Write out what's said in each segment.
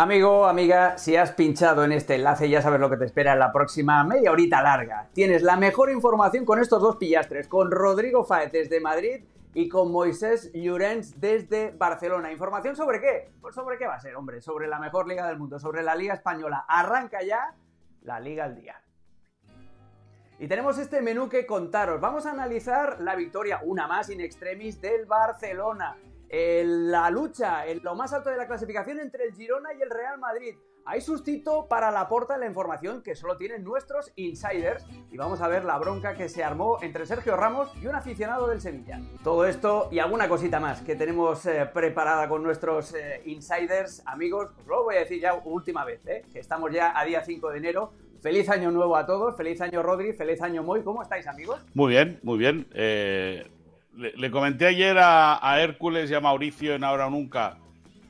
Amigo, amiga, si has pinchado en este enlace ya sabes lo que te espera en la próxima media horita larga. Tienes la mejor información con estos dos pillastres, con Rodrigo Faez desde Madrid y con Moisés Llorens desde Barcelona. ¿Información sobre qué? Pues sobre qué va a ser, hombre, sobre la mejor liga del mundo, sobre la Liga Española. Arranca ya la Liga al Día. Y tenemos este menú que contaros. Vamos a analizar la victoria, una más in extremis, del Barcelona la lucha en lo más alto de la clasificación entre el Girona y el Real Madrid. Hay sustito para la porta de la información que solo tienen nuestros insiders y vamos a ver la bronca que se armó entre Sergio Ramos y un aficionado del Sevilla. Todo esto y alguna cosita más que tenemos eh, preparada con nuestros eh, insiders, amigos, os lo voy a decir ya última vez, eh, que estamos ya a día 5 de enero. Feliz año nuevo a todos, feliz año Rodri, feliz año Moy, ¿cómo estáis amigos? Muy bien, muy bien. Le, comenté ayer a, Hércules y a Mauricio en Ahora o Nunca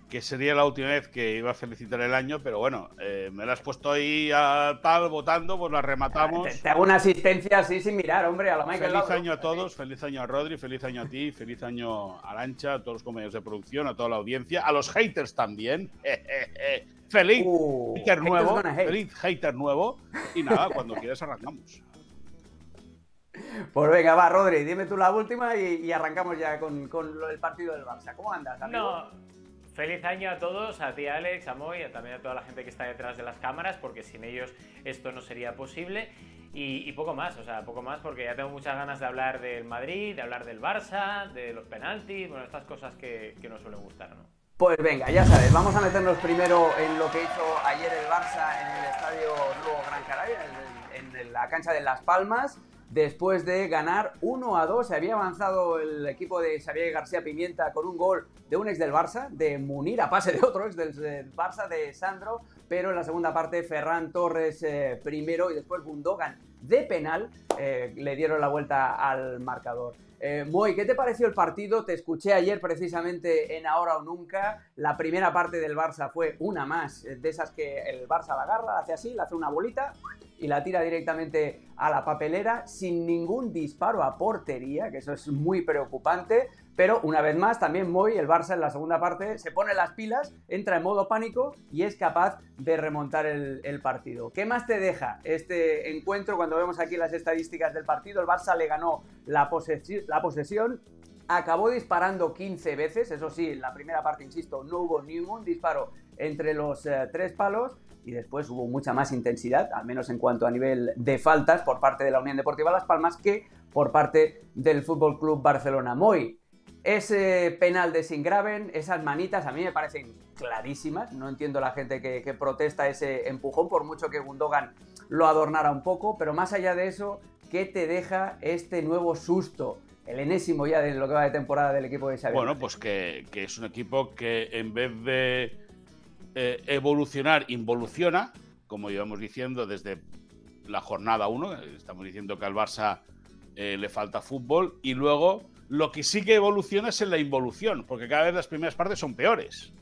que sería la última vez que iba a felicitar el año, pero bueno, eh, me la has puesto ahí a tal, votando, pues la rematamos. Te, hago una asistencia así sin mirar, hombre, a la Michael Feliz año a todos, feliz año a Rodri, feliz año a ti, feliz año a Lancha, a todos los compañeros de producción, a toda la audiencia, a los haters también. feliz uh, hater nuevo, feliz hater nuevo. Y nada, cuando quieras arrancamos. Pues venga, va, Rodri, dime tú la última y, arrancamos ya con, el partido del Barça. ¿Cómo andas, amigo? No, feliz año a todos, a ti Alex, a Moy, y también a toda la gente que está detrás de las cámaras, porque sin ellos esto no sería posible. Y, poco más, o sea, poco más, porque ya tengo muchas ganas de hablar del Madrid, de hablar del Barça, de los penaltis, bueno, estas cosas que, que nos suelen gustar, ¿no? Pues venga, ya sabes, vamos a meternos primero en lo que hizo ayer el Barça en el estadio Nuevo Gran Canaria, en la cancha de Las Palmas después de ganar 1 a 2. Se había avanzado el equipo de Xavier García Pimienta con un gol de un ex del Barça, de Munir, a pase de otro ex del, Barça, de Sandro, pero en la segunda parte Ferran Torres eh, primero y después Bundogan de penal eh, le dieron la vuelta al marcador. Eh, Moy, ¿qué te pareció el partido? Te escuché ayer precisamente en Ahora o Nunca. La primera parte del Barça fue una más, de esas que el Barça la agarra, hace así, le hace una bolita y la tira directamente a la papelera sin ningún disparo a portería, que eso es muy preocupante. Pero una vez más, también Moy, el Barça en la segunda parte, se pone las pilas, entra en modo pánico y es capaz de remontar el, partido. ¿Qué más te deja este encuentro cuando vemos aquí las estadísticas del partido? El Barça le ganó la, la posesión, acabó disparando 15 veces, eso sí, en la primera parte, insisto, no hubo ningún disparo entre los eh, tres palos y después hubo mucha más intensidad, al menos en cuanto a nivel de faltas por parte de la Unión Deportiva Las Palmas que por parte del Fútbol Club Barcelona. Moy, ese penal de Singraven, esas manitas a mí me parecen clarísimas. No entiendo la gente que, protesta ese empujón, por mucho que Gundogan lo adornara un poco. Pero más allá de eso, ¿qué te deja este nuevo susto? El enésimo ya de lo que va de temporada del equipo de Xavi. Bueno, pues que, es un equipo que en vez de eh, evolucionar, involuciona, como íbamos diciendo desde la jornada 1. Estamos diciendo que al Barça eh, le falta fútbol. Y luego lo que sí que evoluciona es en la involución, porque cada vez las primeras partes son peores.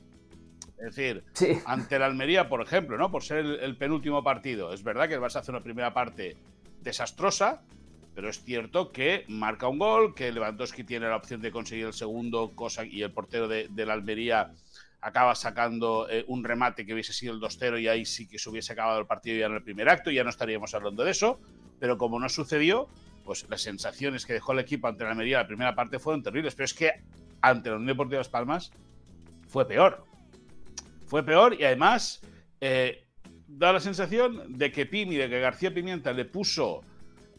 Es decir, ante el Almería, por ejemplo, ¿no? Por ser el, penúltimo partido. Es verdad que el Barça hace una primera parte desastrosa, pero es cierto que marca un gol, que Lewandowski tiene la opción de conseguir el segundo, cosa y el portero de, la Almería acaba sacando eh, un remate que hubiese sido el 2-0 y ahí sí que se hubiese acabado el partido ya en el primer acto, ya no estaríamos hablando de eso, pero como no sucedió, pues las sensaciones que dejó el equipo ante la Almería la primera parte fueron terribles, pero es que ante la Unión Deportiva Las Palmas fue peor. Fue peor y además eh, da la sensación de que Pimi, de que García Pimienta le puso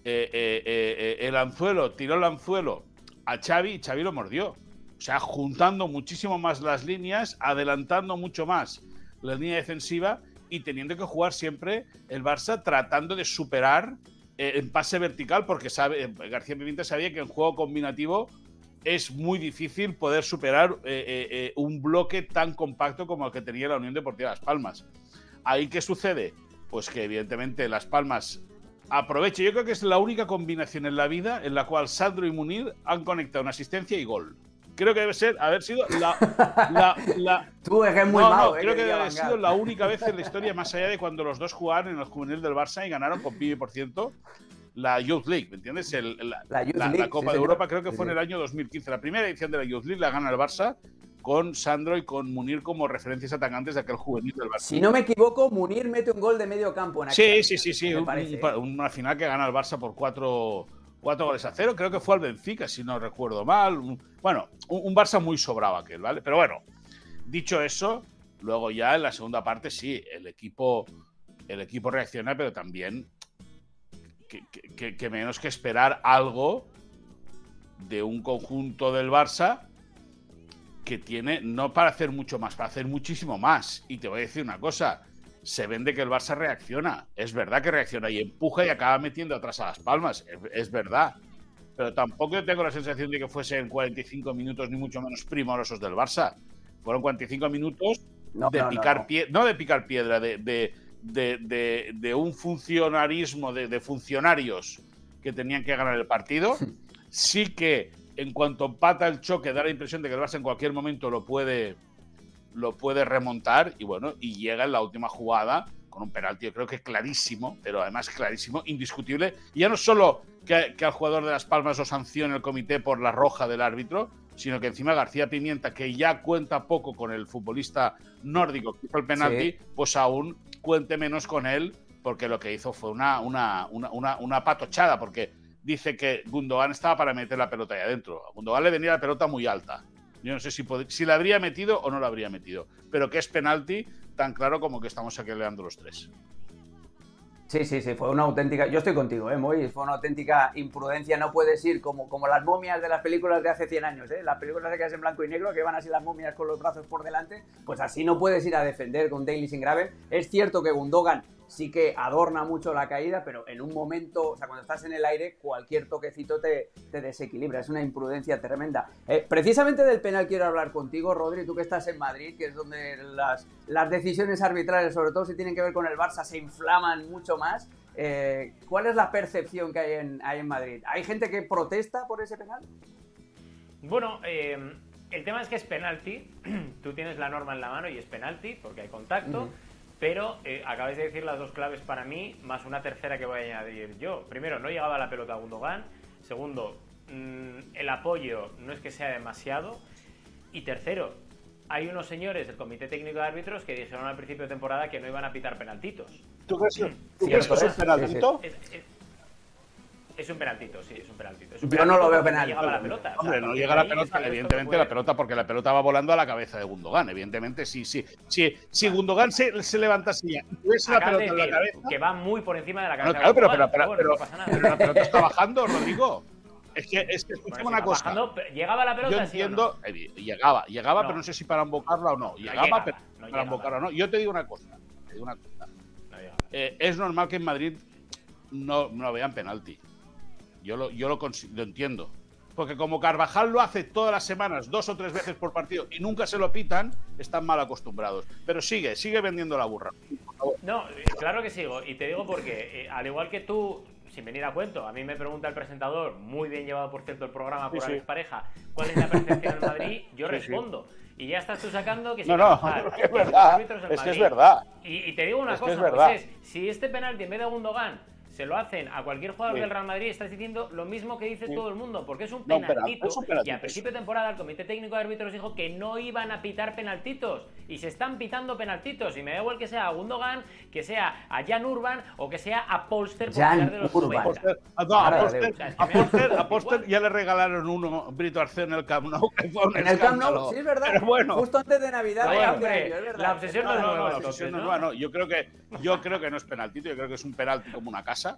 eh, eh, el anzuelo, tiró el anzuelo a Xavi y Xavi lo mordió. O sea, juntando muchísimo más las líneas, adelantando mucho más la línea defensiva y teniendo que jugar siempre el Barça tratando de superar en pase vertical, porque sabe, eh, García Pimienta sabía que en juego combinativo es muy difícil poder superar eh, un bloque tan compacto como el que tenía la Unión Deportiva Las Palmas. ¿Ahí qué sucede? Pues que evidentemente Las Palmas aprovecha. Yo creo que es la única combinación en la vida en la cual Sandro y Munir han conectado una asistencia y gol creo que debe ser haber sido la. la, Tú es muy malo, creo que debe haber sido la única vez en la historia, más allá de cuando los dos jugaron en los juveniles del Barça y ganaron con pibe por ciento la Youth League, ¿me entiendes? la, Copa de Europa creo que fue en el año 2015. La primera edición de la Youth League la gana el Barça con Sandro y con Munir como referencias atacantes de aquel juvenil del Barça. Si no me equivoco, Munir mete un gol de medio campo en Sí, sí, sí, sí. una final que gana el Barça por cuatro, goles a cero. Creo que fue al Benfica, si no recuerdo mal. bueno, un, Barça muy sobrado aquel, ¿vale? Pero bueno, dicho eso, luego ya en la segunda parte sí, el equipo, el equipo reacciona, pero también que menos que esperar algo de un conjunto del Barça que tiene, no para hacer mucho más, para hacer muchísimo más. Y te voy a decir una cosa, se vende que el Barça reacciona. Es verdad que reacciona y empuja y acaba metiendo atrás a las palmas. Es, verdad. Pero tampoco tengo la sensación de que fuesen 45 minutos ni mucho menos primorosos del Barça. Fueron 45 minutos de picar no, de picar piedra, de, de, de un funcionarismo, de, funcionarios que tenían que ganar el partido. Sí que en cuanto empata el choque, da la impresión de que el Barça en cualquier momento lo puede, lo puede remontar y bueno, y llega en la última jugada con un penalti, yo creo que clarísimo, pero además clarísimo, indiscutible. Y ya no solo que, al jugador de Las Palmas lo sancione el comité por la roja del árbitro, sino que encima García Pimienta, que ya cuenta poco con el futbolista nórdico que hizo el penalti, pues aún cuente menos con él, porque lo que hizo fue una, una, una, una patochada, porque dice que Gundogan estaba para meter la pelota ahí adentro. A Gundogan le venía la pelota muy alta. Yo no sé si, si la habría metido o no la habría metido. Pero que es penalti tan claro como que estamos aquí leando los tres. Sí, sí, sí, fue una auténtica. Yo estoy contigo, ¿eh, Moy? Fue una auténtica imprudencia. No puedes ir como, como las momias de las películas de hace 100 años, ¿eh? Las películas de que en blanco y negro, que van así las momias con los brazos por delante. Pues así no puedes ir a defender con Daily sin grave. Es cierto que Gundogan sí que adorna mucho la caída, pero en un momento, o sea, cuando estás en el aire, cualquier toquecito te, desequilibra. Es una imprudencia tremenda. Eh, precisamente del penal quiero hablar contigo, Rodri, tú que estás en Madrid, que es donde las, las decisiones arbitrales, sobre todo si tienen que ver con el Barça, se inflaman mucho más. Eh, ¿Cuál es la percepción que hay en, en Madrid? ¿Hay gente que protesta por ese penal? Bueno, eh, el tema es que es penalti. Tú tienes la norma en la mano y es penalti porque hay contacto. Pero eh, acabáis de decir las dos claves para mí, más una tercera que voy a añadir yo. Primero, no llegaba la pelota a Gundogan. Segundo, mm, el apoyo no es que sea demasiado. Y tercero, hay unos señores del Comité Técnico de Árbitros que dijeron al principio de temporada que no iban a pitar penaltitos. ¿Tú crees, que es un penaltito? Es un penaltito, sí, es un penaltito. Yo no lo veo penal. No llega la pelota. Hombre, no llega la pelota, evidentemente la pelota, porque la pelota va volando a la cabeza de Gundogan. Evidentemente, sí, sí. sí si Gundogan se, se levanta así y la pelota en la cabeza. Que va muy por encima de la cabeza. claro, pero, pero, pero, pero, pero, la pelota está bajando, Rodrigo. Es que, es que escúchame una cosa. ¿Llegaba la pelota? Yo entiendo, sí no? llegaba, llegaba, pero no sé si para embocarla o no. Llegaba, pero para embocarla o no. Yo te digo una cosa. Te digo una cosa. Eh, es normal que en Madrid no, no vean penalti. Yo lo, yo lo, entiendo. Porque como Carvajal lo hace todas las semanas, dos o tres veces por partido, y nunca se lo pitan, están mal acostumbrados. Pero sigue, sigue vendiendo la burra. No, eh, claro que sigo. Y te digo porque, eh, al igual que tú, sin venir a cuento, a mí me pregunta el presentador, muy bien llevado por cierto el programa por sí, Pareja, ¿cuál es la percepción en Madrid? Yo respondo. Y ya estás tú sacando que si no, no, es verdad. Es que es verdad. Y, te digo una cosa, pues es, si este penalti en vez de Gundogan se lo hacen a cualquier jugador del Real Madrid, estás diciendo lo mismo que dice todo el mundo, porque es un penaltito. y a principio de temporada el Comité Técnico de Árbitros dijo que no iban a pitar penaltitos. Y se están pitando penaltitos. Y me da igual que sea a Gundogan, que sea a Jan Urban o que sea a Polster por de los Urban. No, a Polster, a, Polster, ya le regalaron uno Brito Arce en el Camp Nou. en el Camp Nou, sí, es verdad. Pero bueno, Justo antes de Navidad. la obsesión no, es nueva. La obsesión no es nueva, no. Yo creo, que, yo creo que no es penaltito, yo creo que es un penalti como una casa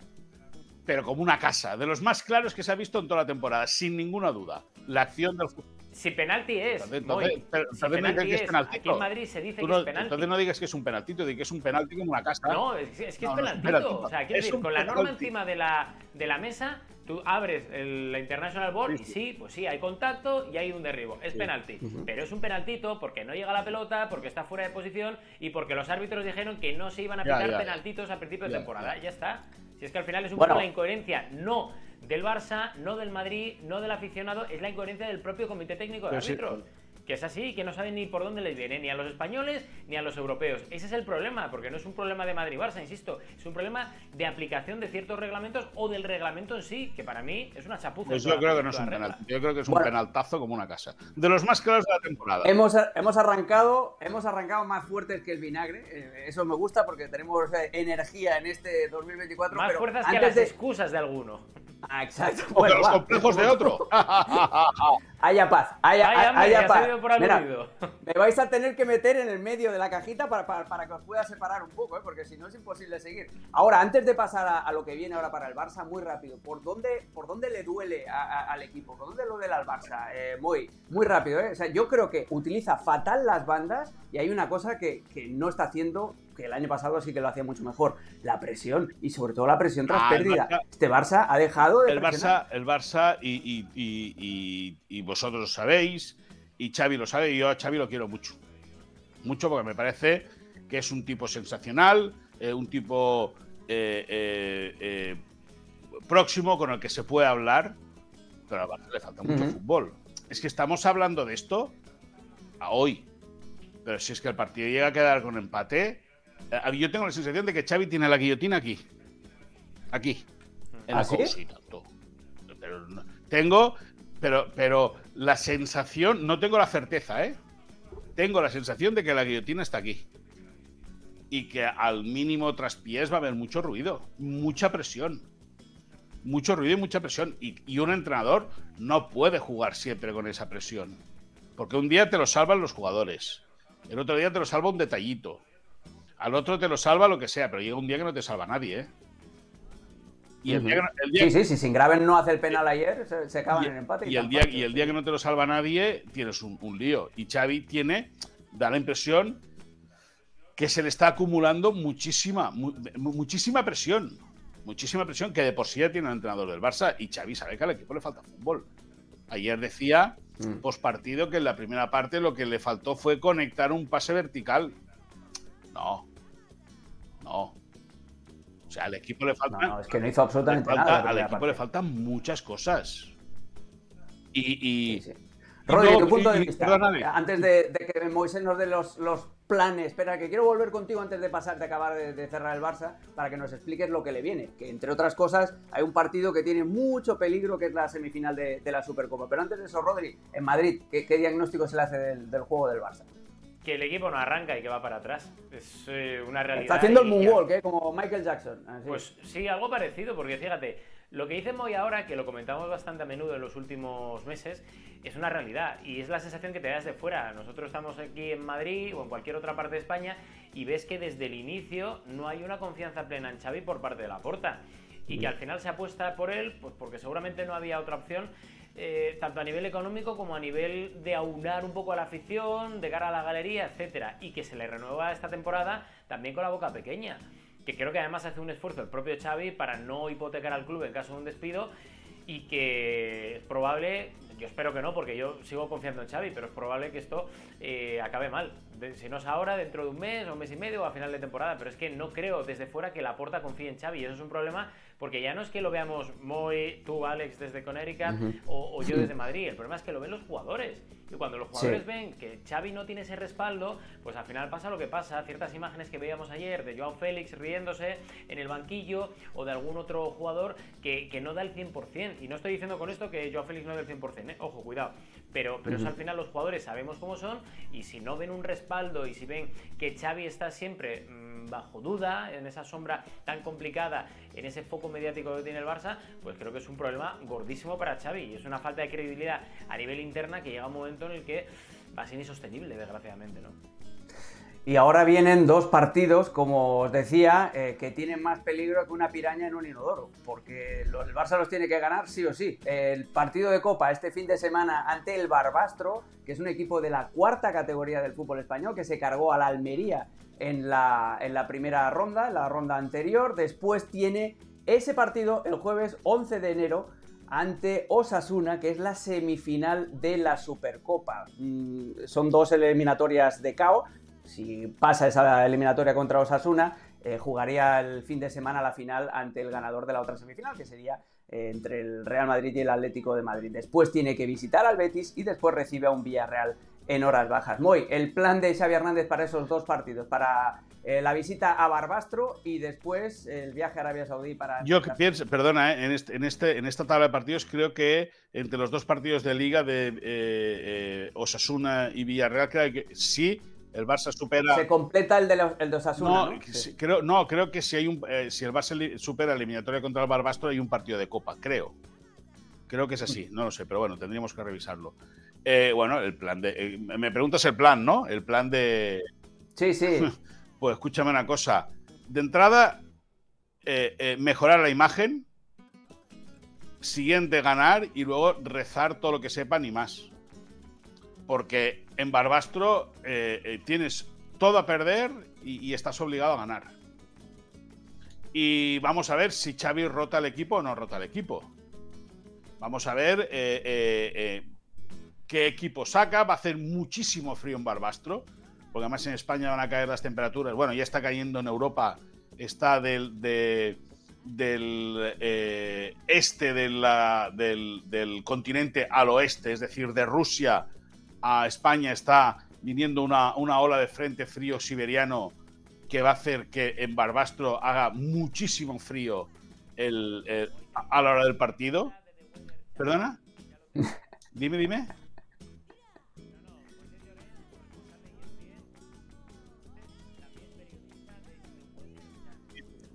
pero como una casa, de los más claros que se ha visto en toda la temporada, sin ninguna duda. La acción del si penalti es. Entonces, si penalti es, Aquí en Madrid se dice que es penalti. Entonces no digas que es un penaltito, di que es un penalti como una casa. No, es, que es, penaltito. O sea, quiero decir, con la norma encima de la, de la mesa, tú abres la International Board y sí, pues sí, hay contacto y hay un derribo. Es penalti. Pero es un penaltito porque no llega la pelota, porque está fuera de posición y porque los árbitros dijeron que no se iban a pitar penaltitos a principio de temporada. Ya está. Si es que al final es un poco la incoherencia, no del Barça, no del Madrid, no del aficionado, es la incoherencia del propio comité técnico de árbitros. Que es así, que no saben ni por dónde les viene, ni a los españoles ni a los europeos. Ese es el problema, porque no es un problema de Madrid-Barça, insisto, es un problema de aplicación de ciertos reglamentos o del reglamento en sí, que para mí es una chapuza. Pues yo creo que no es un penal, yo creo que es un penaltazo como una casa. De los más claros de la temporada. Hemos, hemos, arrancado, hemos arrancado más fuertes que el vinagre, eh, eso me gusta porque tenemos eh, energía en este 2024. Más fuerzas que las excusas de alguno. Ah, exacto. O los complejos de otro. haya paz, haya, paz. me vais a tener que meter en el medio de la cajita para, para, que os pueda separar un poco, ¿eh? porque si no es imposible seguir. Ahora, antes de pasar a, lo que viene ahora para el Barça, muy rápido, ¿por dónde, por dónde le duele al equipo? ¿Por dónde le duele al Barça? Eh, muy, muy rápido, ¿eh? O sea, yo creo que utiliza fatal las bandas y hay una cosa que, que no está haciendo que el año pasado sí que lo hacía mucho mejor. La presión y sobre todo la presión tras ah, pérdida. este Barça ha dejado de el Barça, el Barça y, vosotros lo sabéis y Xavi lo sabe y yo a Xavi lo quiero mucho. Mucho porque me parece que es un tipo sensacional, eh, un tipo eh, eh, próximo con el que se puede hablar, pero al Barça le falta mucho fútbol. Es que estamos hablando de esto a hoy. Pero si es que el partido llega a quedar con empate, yo tengo la sensación de que Xavi tiene la guillotina aquí. Aquí. En ¿Ah, tengo, pero, pero la sensación, no tengo la certeza, ¿eh? Tengo la sensación de que la guillotina está aquí. Y que al mínimo traspiés va a haber mucho ruido, mucha presión. Mucho ruido y mucha presión. Y, y un entrenador no puede jugar siempre con esa presión. Porque un día te lo salvan los jugadores. El otro día te lo salva un detallito al otro te lo salva lo que sea, pero llega un día que no te salva nadie, ¿eh? Y el día sí, sí, sí, sin Graven no hace el penal ayer, se, acaba en el empate. Y, el día, y el día que no te lo salva nadie, tienes un, lío. Y Xavi tiene, da la impresión que se le está acumulando muchísima, muchísima presión. Muchísima presión que de por sí ya tiene el entrenador del Barça y Xavi sabe que al equipo le falta fútbol. Ayer decía, mm. post partido, que en la primera parte lo que le faltó fue conectar un pase vertical. No, no. O sea, al equipo le falta. No, es que no hizo absolutamente nada. Al equipo le faltan muchas cosas. Y. y Rodri, tu punto de vista. Antes de, que Moisés nos dé los, los, planes. Espera, que quiero volver contigo antes de pasar, de acabar de, cerrar el Barça, para que nos expliques lo que le viene. Que entre otras cosas, hay un partido que tiene mucho peligro, que es la semifinal de, la Supercopa. Pero antes de eso, Rodri, en Madrid, ¿qué, diagnóstico se le hace del juego del Barça? Que el equipo no arranca y que va para atrás. Es eh, una realidad. Está haciendo el moonwalk, ¿eh? como Michael Jackson. Pues sí, algo parecido, porque fíjate, lo que dice Moy ahora, que lo comentamos bastante a menudo en los últimos meses, es una realidad y es la sensación que te das de fuera. Nosotros estamos aquí en Madrid o en cualquier otra parte de España y ves que desde el inicio no hay una confianza plena en Xavi por parte de la porta y que al final se apuesta por él, pues porque seguramente no había otra opción eh, tanto a nivel económico como a nivel de aunar un poco a la afición, de cara a la galería, etcétera, y que se le renueva esta temporada también con la boca pequeña. Que creo que además hace un esfuerzo el propio Xavi para no hipotecar al club en caso de un despido y que es probable, yo espero que no, porque yo sigo confiando en Xavi, pero es probable que esto eh, acabe mal. si no es ahora, dentro de un mes o un mes y medio o a final de temporada, pero es que no creo desde fuera que la porta confíe en Xavi y eso es un problema porque ya no es que lo veamos muy tú, Alex, desde Connecticut o, yo desde Madrid. El problema es que lo ven los jugadores. Y cuando los jugadores ven que Xavi no tiene ese respaldo, pues al final pasa lo que pasa. Ciertas imágenes que veíamos ayer de Joao Félix riéndose en el banquillo o de algún otro jugador que, no da el 100%. Y no estoy diciendo con esto que Joao Félix no da el 100%, ¿eh? ojo, cuidado. Pero, pero al final los jugadores sabemos cómo son y si no ven un respaldo y si ven que Xavi está siempre mm, bajo duda, en esa sombra tan complicada, en ese foco mediático que tiene el Barça, pues creo que es un problema gordísimo para Xavi y es una falta de credibilidad a nivel interna que llega un momento en el que va a ser insostenible, desgraciadamente, ¿no? Y ahora vienen dos partidos, como os decía, eh, que tienen más peligro que una piraña en un inodoro, porque el Barça los tiene que ganar sí o sí. El partido de Copa este fin de semana ante el Barbastro, que es un equipo de la cuarta categoría del fútbol español, que se cargó a la Almería en la, en la primera ronda, en la ronda anterior. Después tiene ese partido el jueves 11 de enero ante Osasuna, que es la semifinal de la Supercopa. Mm, son dos eliminatorias de KO. Si pasa esa eliminatoria contra Osasuna, eh, jugaría el fin de semana la final ante el ganador de la otra semifinal, que sería eh, entre el Real Madrid y el Atlético de Madrid. Después tiene que visitar al Betis y después recibe a un Villarreal en horas bajas. Muy, el plan de Xavi Hernández para esos dos partidos, para eh, la visita a Barbastro y después el viaje a Arabia Saudí para... Yo pienso, perdona, eh, en, este, en, este, en esta tabla de partidos creo que entre los dos partidos de liga de eh, Osasuna y Villarreal, creo que sí, el Barça supera... Se completa el de, los, el de Osasuna, no, Creo, no, creo que si, hay un, si el Barça supera la eliminatoria contra el Barbastro hay un partido de Copa, creo. Creo que es así, no lo sé, pero bueno, tendríamos que revisarlo. Bueno, el plan de... me preguntas el plan, ¿no? El plan de... Sí, sí. Pues escúchame una cosa. De entrada, eh, eh, mejorar la imagen. Siguiente, ganar y luego rezar todo lo que sepan y más. Porque en Barbastro eh, tienes todo a perder y, estás obligado a ganar. Y vamos a ver si Xavi rota el equipo o no rota el equipo. Vamos a ver qué equipo saca. Va a hacer muchísimo frío en Barbastro porque además en España van a caer las temperaturas. Bueno, ya está cayendo en Europa, está del, del eh, este del, del, continente al oeste, es decir, de Rusia a España está viniendo una, una ola de frente frío siberiano que va a hacer que en Barbastro haga muchísimo frío a la hora del partido. ¿Perdona? Dime, dime.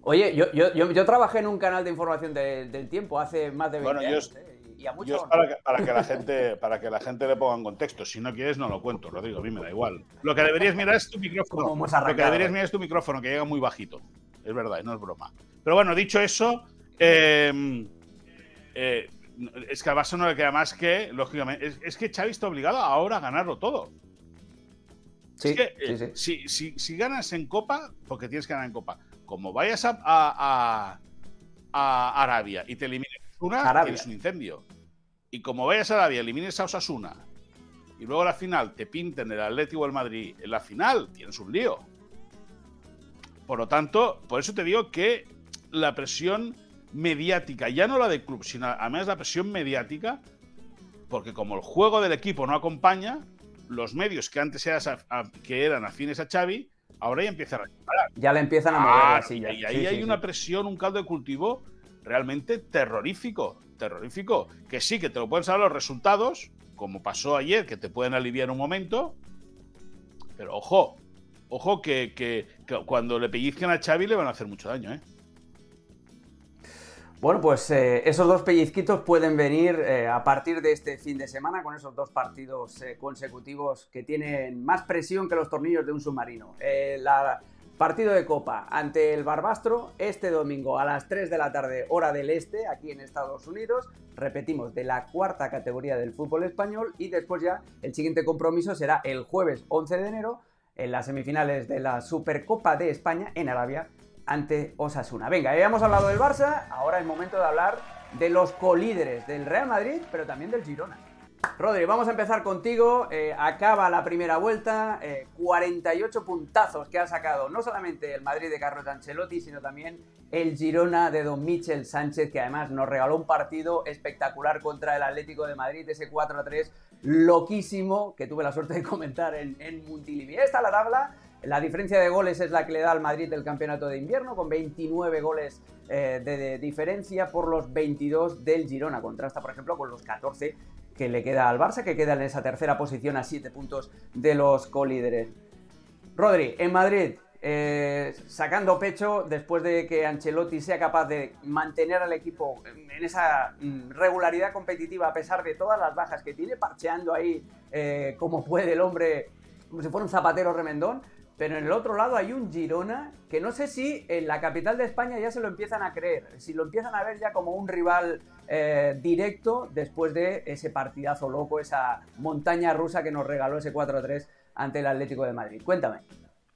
Oye, yo, yo, yo, trabajé en un canal de información del tiempo hace más de 20 años. ¿eh? y a muchos... para, que, para, que, la gente, para que la gente le ponga en contexto. Si no quieres, no lo cuento, lo digo, a mí me da igual. Lo que deberías mirar es tu micrófono. Lo que deberías mirar es tu micrófono, que llega muy bajito. Es verdad, no es broma. Pero bueno, dicho eso, em, eh, es que al Barça no le queda más que, lógicamente, es, que Xavi está obligado ahora a ganarlo todo. Sí, es que, eh, Si, si, si, ganas en Copa, porque tienes que ganar en Copa, como vayas a, Arabia y te elimines una, tienes un incendio. Y como vayas a Arabia, elimines a Osasuna y luego a la final te pinten el Atlético o el Madrid, en la final tienes un lío. Por lo tanto, por eso te digo que la presión mediática, ya no la del club, sino además la presión mediática, porque como el juego del equipo no acompaña, los medios que antes que eran afines a Xavi ahora ya empiezan a disparar. Ya le empiezan a mover ah, así. Y ahí hay una presión, un caldo de cultivo realmente terrorífico, terrorífico. Que sí, que te lo pueden saber los resultados, como pasó ayer, que te pueden aliviar un momento, pero ojo, ojo que, que cuando le pellizquen a Xavi le van a hacer mucho daño, ¿eh? Bueno, pues eh, esos dos pellizquitos pueden venir eh, a partir de este fin de semana con esos dos partidos eh, consecutivos que tienen más presión que los tornillos de un submarino. El partido de Copa ante el Barbastro este domingo a las 3 de la tarde, hora del este, aquí en Estados Unidos. Repetimos, de la cuarta categoría del fútbol español y después ya el siguiente compromiso será el jueves 11 de enero en las semifinales de la Supercopa de España en Arabia ante Osasuna. Venga, ya hemos hablado del Barça, ahora es momento de hablar de los colíderes del Real Madrid, pero también del Girona. Rodri, vamos a empezar contigo. Eh, acaba la primera vuelta, 48 eh, puntazos que ha sacado no solamente el Madrid de Carlos Ancelotti, sino también el Girona de Don Michel Sánchez, que además nos regaló un partido espectacular contra el Atlético de Madrid, ese 4 a 3 loquísimo que tuve la suerte de comentar en, en Montilivi. Está la tabla, la diferencia de goles es la que le da al Madrid el campeonato de invierno, con 29 goles eh, de, diferencia por los 22 del Girona. Contrasta, por ejemplo, con los 14 que le queda al Barça, que queda en esa tercera posición a 7 puntos de los colíderes. Rodri, en Madrid, eh, sacando pecho después de que Ancelotti sea capaz de mantener al equipo en esa mm, regularidad competitiva a pesar de todas las bajas que tiene, parcheando ahí eh, como puede el hombre, como si fuera un zapatero remendón. Pero en el otro lado hay un Girona que no sé si en la capital de España ya se lo empiezan a creer, si lo empiezan a ver ya como un rival eh, directo después de ese partidazo loco, esa montaña rusa que nos regaló ese 4-3 ante el Atlético de Madrid. Cuéntame.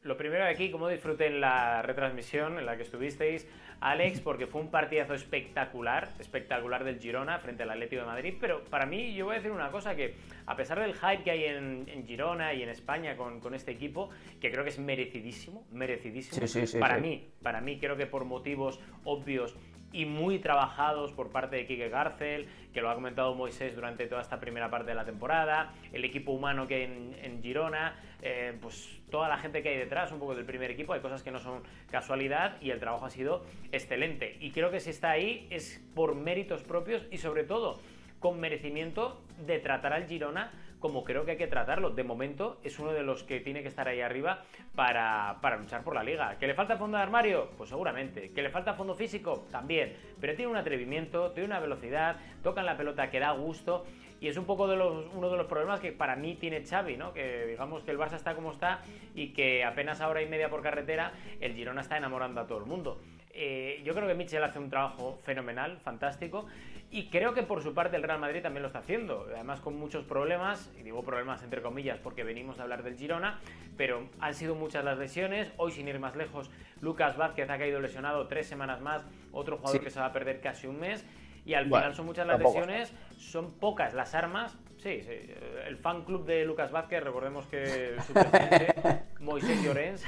Lo primero de aquí, cómo disfruten la retransmisión en la que estuvisteis, Alex, porque fue un partidazo espectacular, espectacular del Girona frente al Atlético de Madrid, pero para mí yo voy a decir una cosa, que a pesar del hype que hay en, Girona y en España con, este equipo, que creo que es merecidísimo, merecidísimo, para mí, para mí creo que por motivos obvios y muy trabajados por parte de Quique Garcel, que lo ha comentado Moisés durante toda esta primera parte de la temporada, el equipo humano que hay en, Girona, eh, pues toda la gente que hay detrás, un poco del primer equipo, hay cosas que no son casualidad y el trabajo ha sido excelente. Y creo que si está ahí es por méritos propios y sobre todo con merecimiento de tratar al Girona como creo que hay que tratarlo. De momento es uno de los que tiene que estar ahí arriba para, luchar por la liga. ¿Que le falta fondo de armario? Pues seguramente. ¿Que le falta fondo físico? También. Pero tiene un atrevimiento, tiene una velocidad, tocan la pelota que da gusto. Y es un poco de los, uno de los problemas que para mí tiene Xavi, ¿no? Que digamos que el Barça está como está y que apenas a hora y media por carretera el Girona está enamorando a todo el mundo. Eh, yo creo que Michel hace un trabajo fenomenal, fantástico. Y creo que por su parte el Real Madrid también lo está haciendo, además con muchos problemas, y digo problemas entre comillas porque venimos a hablar del Girona, pero han sido muchas las lesiones, hoy sin ir más lejos, Lucas Vázquez ha caído lesionado tres semanas más, otro jugador que se va a perder casi un mes, y al final son muchas las lesiones, son pocas las armas, sí, sí, el fan club de Lucas Vázquez, recordemos que su presidente, Moisés Llorens,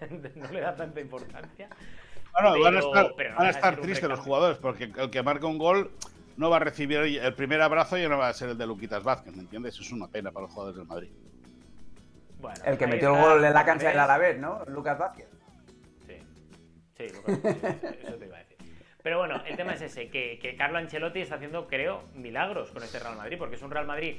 no le da tanta importancia. Bueno, van a estar, van a estar tristes los jugadores, porque el que marca un gol no va a recibir el primer abrazo y no va a ser el de Luquitas Vázquez, ¿me entiendes? Eso es una pena para los jugadores del Madrid. el que metió el gol en la cancha del Alavés, ¿no? Lucas Vázquez. Sí, sí, eso te iba a decir. Pero bueno, el tema es ese, que, que Carlo Ancelotti está haciendo, creo, milagros con este Real Madrid, porque es un Real Madrid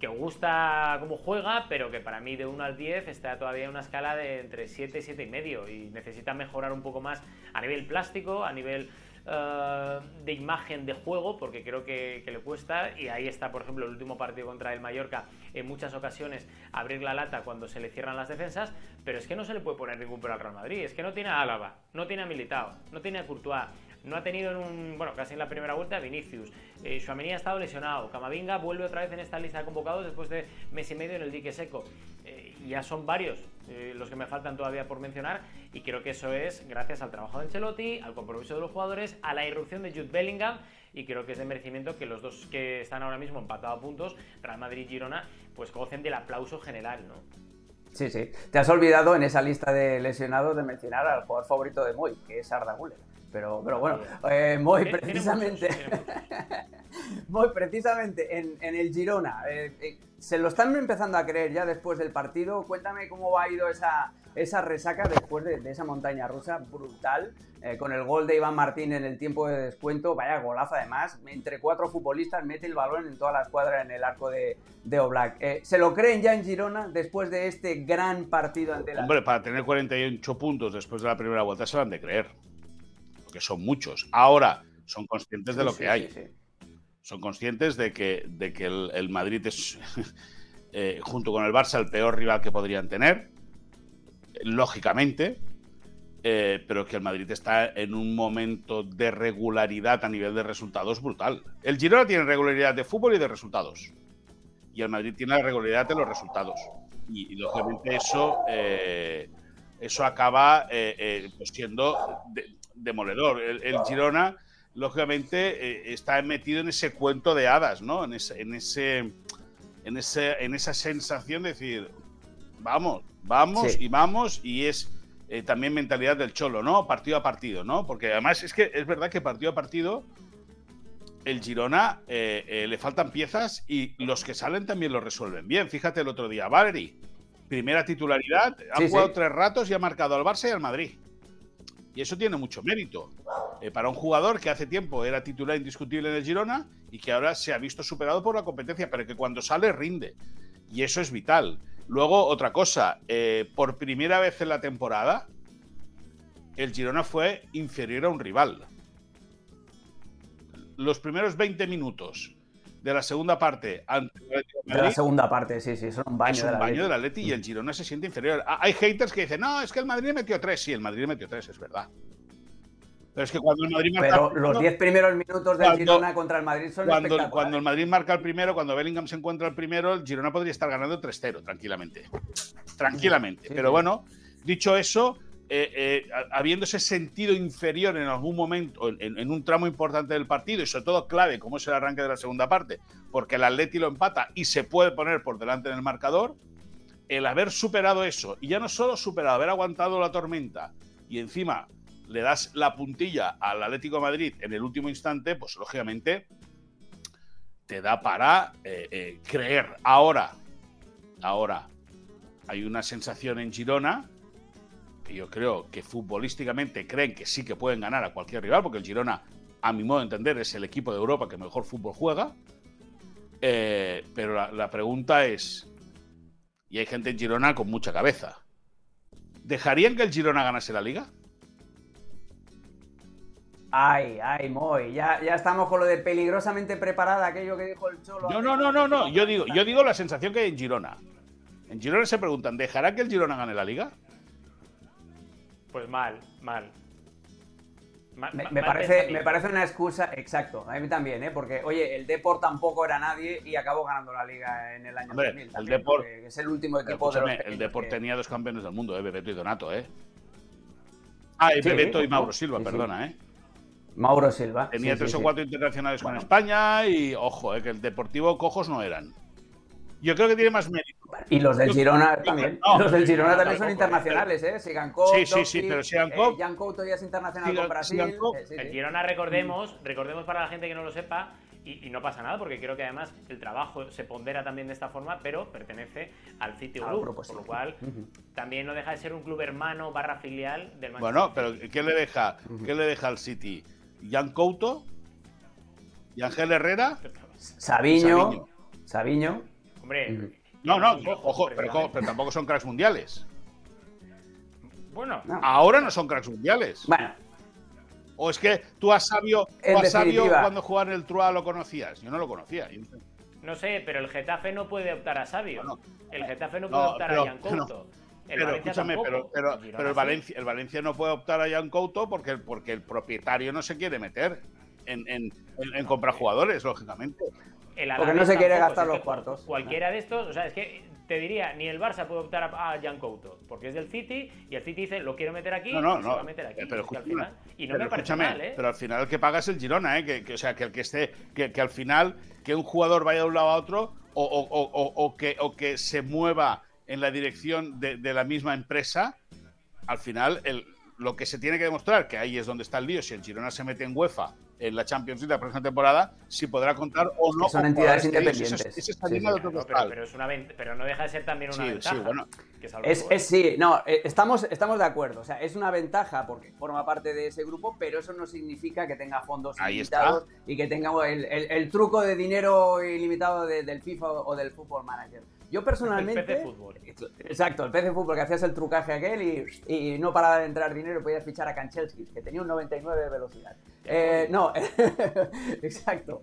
que gusta cómo juega, pero que para mí de 1 al 10 está todavía en una escala de entre 7 y 7 y medio y necesita mejorar un poco más a nivel plástico, a nivel eh, de imagen de juego, porque creo que, le cuesta. Y ahí está, por ejemplo, el último partido contra el Mallorca, en muchas ocasiones abrir la lata cuando se le cierran las defensas, pero es que no se le puede poner ningún pero al Real Madrid. Es que no tiene a Álava, no tiene a Militao, no tiene a Courtois. No ha tenido en un, bueno, casi en la primera vuelta Vinicius. Eh, ha estado lesionado. Camavinga vuelve otra vez en esta lista de convocados después de mes y medio en el dique seco. Eh, ya son varios eh, los que me faltan todavía por mencionar y creo que eso es gracias al trabajo de Ancelotti, al compromiso de los jugadores, a la irrupción de Jude Bellingham y creo que es de merecimiento que los dos que están ahora mismo empatados a puntos, Real Madrid y Girona, pues gocen del aplauso general, ¿no? Sí, sí. Te has olvidado en esa lista de lesionados de mencionar al jugador favorito de Moy, que es Arda Güler. Pero, pero bueno, eh, Moy precisamente, Moy precisamente en, en el Girona, eh, eh, se lo están empezando a creer ya después del partido. Cuéntame cómo ha ido esa, esa resaca después de, esa montaña rusa brutal, eh, con el gol de Iván Martín en el tiempo de descuento, vaya golazo además, entre cuatro futbolistas mete el balón en toda la escuadra en el arco de, de Oblak. Eh, ¿Se lo creen ya en Girona después de este gran partido ante la... Hombre, para tener 48 puntos después de la primera vuelta se lo han de creer, porque son muchos. Ahora son conscientes de lo que hay son conscientes de que, de que el, Madrid es, eh, junto con el Barça, el peor rival que podrían tener, lógicamente, eh, pero que el Madrid está en un momento de regularidad a nivel de resultados brutal. El Girona tiene regularidad de fútbol y de resultados, y el Madrid tiene la regularidad de los resultados. Y, lógicamente eso, eh, eso acaba pues siendo demoledor. el Girona lógicamente eh, está metido en ese cuento de hadas, ¿no? En ese, en ese, en ese, en esa sensación de decir, vamos, vamos y vamos y es eh, también mentalidad del cholo, ¿no? Partido a partido, ¿no? Porque además es que es verdad que partido a partido el Girona eh, le faltan piezas y los que salen también lo resuelven bien. Fíjate el otro día, Valery, primera titularidad, ha jugado tres ratos y ha marcado al Barça y al Madrid. Y eso tiene mucho mérito. Eh, para un jugador que hace tiempo era titular indiscutible en el Girona y que ahora se ha visto superado por la competencia, pero que cuando sale rinde. Y eso es vital. Luego, otra cosa, eh, por primera vez en la temporada, el Girona fue inferior a un rival. Los primeros 20 minutos de la segunda parte ante De la segunda parte, sí, sí, es un baño, es un baño del Atleti y el Girona se siente inferior. Ah, hay haters que dicen, no, es que el Madrid metió tres. Sí, el Madrid metió tres, es verdad. Pero es que cuando el Madrid marca. Pero los 10 primeros minutos del Girona contra el Madrid son cuando, cuando el Madrid marca el primero, cuando Bellingham se encuentra el primero, el Girona podría estar ganando 3-0, tranquilamente. Tranquilamente. Pero bueno, dicho eso, eh, eh, habiéndose sentido inferior en algún momento, en, un tramo importante del partido, y sobre todo clave, como es el arranque de la segunda parte, porque el Atleti lo empata y se puede poner por delante en el marcador, el haber superado eso, y ya no solo superado, haber aguantado la tormenta, y encima le das la puntilla al Atlético de Madrid en el último instante, pues lógicamente te da para eh, eh, creer. Ahora, ahora, hay una sensación en Girona yo creo que futbolísticamente creen que sí que pueden ganar a cualquier rival, porque el Girona, a mi modo de entender, es el equipo de Europa que mejor fútbol juega. Eh, pero la, la pregunta es, y hay gente en Girona con mucha cabeza, ¿dejarían que el Girona ganase la liga? Ay, ay, Moy, ya, ya estamos con lo de peligrosamente preparada, aquello que dijo el Cholo. No, no, no, no, no. Yo digo, yo digo la sensación que hay en Girona. En Girona se preguntan, ¿dejará que el Girona gane la liga? Pues mal, mal. Ma me, me, parece, me, parece, una excusa, exacto, a mí también, ¿eh? porque, oye, el Deport tampoco era nadie y acabó ganando la liga en el año Hombre, 2000. El Deport, es el último equipo de los El Deport que... tenía dos campeones del mundo, ¿eh? Bebeto y Donato, ¿eh? Ah, y Sí, Bebeto y Mauro Silva, sí, sí. perdona, ¿eh? Mauro Silva. Tenía sí, tres sí, o sí. cuatro internacionales Bueno. con España y, ojo, eh, que el Deportivo cojos no eran. Yo creo que tiene más mérito. Y los del Girona también. no, los del Girona también son internacionales, ¿eh? Sigankov, Sí, sí, sí, pero Sigankov- eh, Jan Couto ya es internacional Sigan- con Brasil. Sigankov- eh, sí, El. Girona, recordemos, recordemos para la gente que no lo sepa, y, y no pasa nada, porque creo que además el trabajo se pondera también de esta forma, pero pertenece al City Group, por lo cual también no deja de ser un club hermano barra filial del Manchester Bueno, pero. ¿qué le deja? ¿Qué le deja al City? ¿Jan Couto? ¿Y Ángel Herrera? Sabiño. Sabiño. Sabiño. Hombre. No, no, Ojo, pero, tampoco son cracks mundiales. bueno, No. Ahora no son cracks mundiales. Bueno, O es que tú a Sabio, tú a Sabio cuando jugaba en el Trua lo conocías. Yo no lo conocía. no sé, pero el Getafe no puede optar a Sabio. El Getafe no no, puede optar pero- a Jan Couto. El Pero Valencia escúchame, tampoco. pero, pero, El pero. Valencia, el Valencia no puede optar a Jan Couto porque, porque el propietario no se quiere meter en, en- en- en comprar jugadores, lógicamente. El Porque no se quiere tampoco, gastar si es los que cuartos. Cualquiera de estos, o sea, es que te diría, ni el Barça puede optar a, a Jan Couto, porque es del City, y el City dice, lo quiero meter aquí, No, no, y se no. va a meter aquí. Pero que al escúchame, final- y no pero me parece mal, ¿eh? pero al final el que paga es el Girona, ¿eh? Que, que- o sea, que el que esté, que, que al final que un jugador vaya de un lado a otro o, o- o- o- o que, o que se mueva en la dirección de, de la misma empresa, al final el, lo que se tiene que demostrar, que ahí es donde está el lío, si el Girona se mete en UEFA en la Champions League la próxima temporada, si podrá contar o no. son con entidades independientes. Sí, sí, de otro pero, es una pero no deja de ser también una Sí, ventaja. sí, bueno. que es sí, no, eh, estamos, estamos de acuerdo. O sea, es una ventaja porque forma parte de ese grupo, pero eso no significa que tenga fondos Ahí ilimitados y que tenga el, el- el truco de dinero ilimitado de- del FIFA o del Football Manager. Yo personalmente. El PC Fútbol. Exacto, el PC Fútbol que hacías el trucaje aquel y, y no paraba de entrar dinero y podías fichar a Kanchelskis, que tenía un 99 de velocidad. Eh, no, exacto.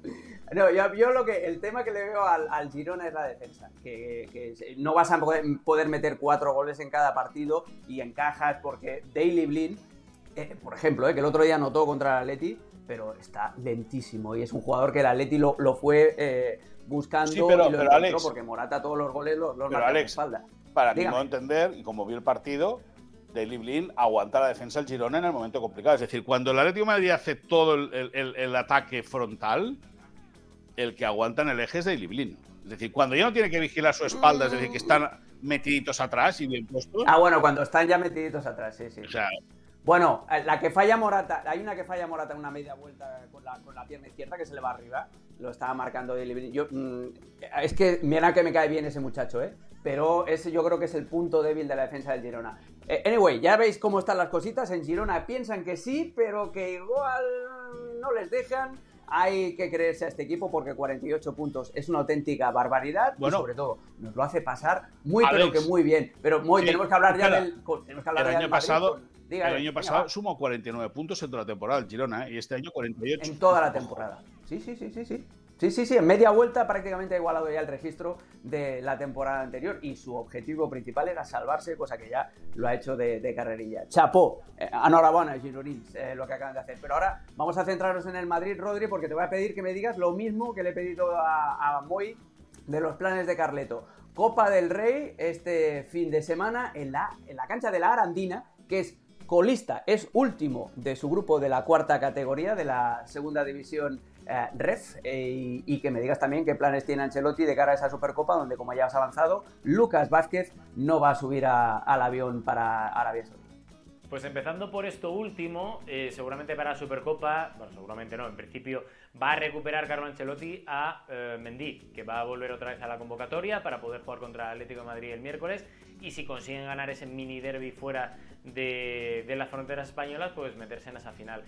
No, yo, yo lo que el tema que le veo al, al Girona es la defensa, que, que se- no vas a poder, meter cuatro goles en cada partido y encajas porque Daily Blind, eh, por ejemplo, eh, que el otro día anotó contra el Atleti, pero está lentísimo y es un jugador que el Atleti lo, lo fue eh, buscando Sí, pero- y lo pero, Alex, porque Morata todos los goles los, los pero, Alex, espalda. Para Dígame. modo de entender, y como vi el partido, Daily Blin aguanta la defensa del Girona en el momento complicado. Es decir, cuando el Atlético de Madrid hace todo el, el- el- el ataque frontal, el que aguanta en el eje es Daily Blin. Es decir, cuando ya no tiene que vigilar su espalda, es decir, que están metiditos atrás y bien puestos. Ah, bueno, cuando están ya metiditos atrás, sí, sí. O sea, Bueno, eh, la que falla Morata, hay una que falla Morata en una media vuelta con la, con la pierna izquierda que se le va arriba. Lo estaba marcando. Yo, mm, es que mira que me cae bien ese muchacho, ¿eh? Pero ese yo creo que es el punto débil de la defensa del Girona. Eh, anyway, ya veis cómo están las cositas. En Girona piensan que sí, pero que igual no les dejan. Hay que creerse a este equipo porque 48 puntos es una auténtica barbaridad Bueno. y sobre todo nos lo hace pasar muy Alex. pero que muy bien. Pero muy, tenemos que hablar ya espera. del con- tenemos que hablar el ya año del pasado, con- dígale, el año pasado sumó 49 puntos en toda la temporada el Girona, ¿eh? y este año 48. En toda la temporada. Sí, sí, sí, sí, sí. Sí, sí, sí, en media vuelta prácticamente ha igualado ya el registro de la temporada anterior y su objetivo principal era salvarse, cosa que ya lo ha hecho de, de carrerilla. Chapó, eh, enhorabuena, Gironins, eh, lo que acaban de hacer. Pero ahora vamos a centrarnos en el Madrid, Rodri, porque te voy a pedir que me digas lo mismo que le he pedido a, a Moy de los planes de Carleto. Copa del Rey este fin de semana en la, en la cancha de la Arandina, que es colista, es último de su grupo de la cuarta categoría de la segunda división eh, REF eh, y, que me digas también qué planes tiene Ancelotti de cara a esa Supercopa donde como ya has avanzado, Lucas Vázquez no va a subir a- al avión para Arabia Saudí. Pues empezando por esto último, eh, seguramente para la Supercopa, bueno, seguramente no, en principio va a recuperar Carlo Ancelotti a eh, Mendy, que va a volver otra vez a la convocatoria para poder jugar contra el Atlético de Madrid el miércoles y si consiguen ganar ese mini derby fuera de, las fronteras españolas, pues meterse en esa final.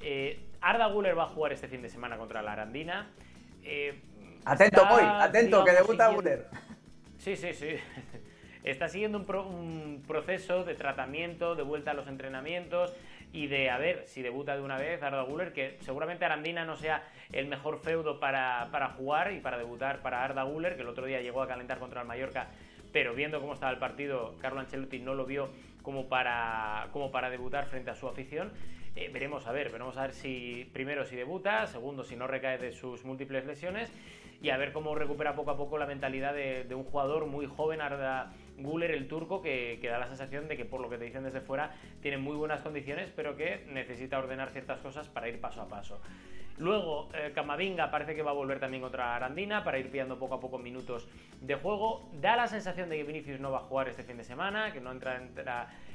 Eh, Arda Guller va a jugar este fin de semana contra la Arandina. atento, voy, atento, que debuta Guller. Sí, sí, sí. está siguiendo un, proceso de tratamiento, de vuelta a los entrenamientos y de a ver si debuta de una vez Arda Guller, que seguramente Arandina no sea el mejor feudo para, jugar y para debutar para Arda Guller, que el otro día llegó a calentar contra el Mallorca, pero viendo cómo estaba el partido, Carlo Ancelotti no lo vio como para, como para debutar frente a su afición. Eh, veremos a ver, veremos a ver si primero si debuta, segundo si no recae de sus múltiples lesiones y a ver cómo recupera poco a poco la mentalidad de, de un jugador muy joven, Arda Guller, el turco, que, da la sensación de que por lo que te dicen desde fuera tiene muy buenas condiciones, pero que necesita ordenar ciertas cosas para ir paso a paso. Luego, eh, Camavinga parece que va a volver también contra Arandina para ir pillando poco a poco minutos de juego. Da la sensación de que Vinicius no va a jugar este fin de semana, que no entra,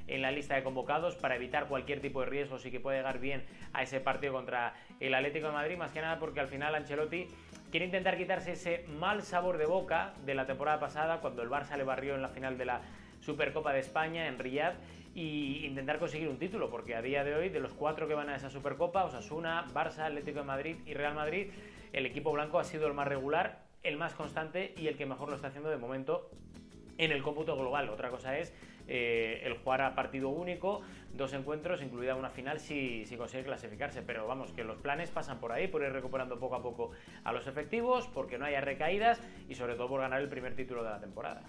en la lista de convocados para evitar cualquier tipo de riesgos y que pueda llegar bien a ese partido contra el Atlético de Madrid, más que nada porque al final Ancelotti quiere intentar quitarse ese mal sabor de boca de la temporada pasada cuando el Barça le barrió en la final de la Supercopa de España en Riyadh y intentar conseguir un título, porque a día de hoy de los cuatro que van a esa Supercopa, Osasuna, Barça, Atlético de Madrid y Real Madrid, el equipo blanco ha sido el más regular, el más constante y el que mejor lo está haciendo de momento en el cómputo global. Otra cosa es eh, el jugar a partido único, dos encuentros, incluida una final si, si, consigue clasificarse. Pero vamos, que los planes pasan por ahí, por ir recuperando poco a poco a los efectivos, porque no haya recaídas y sobre todo por ganar el primer título de la temporada.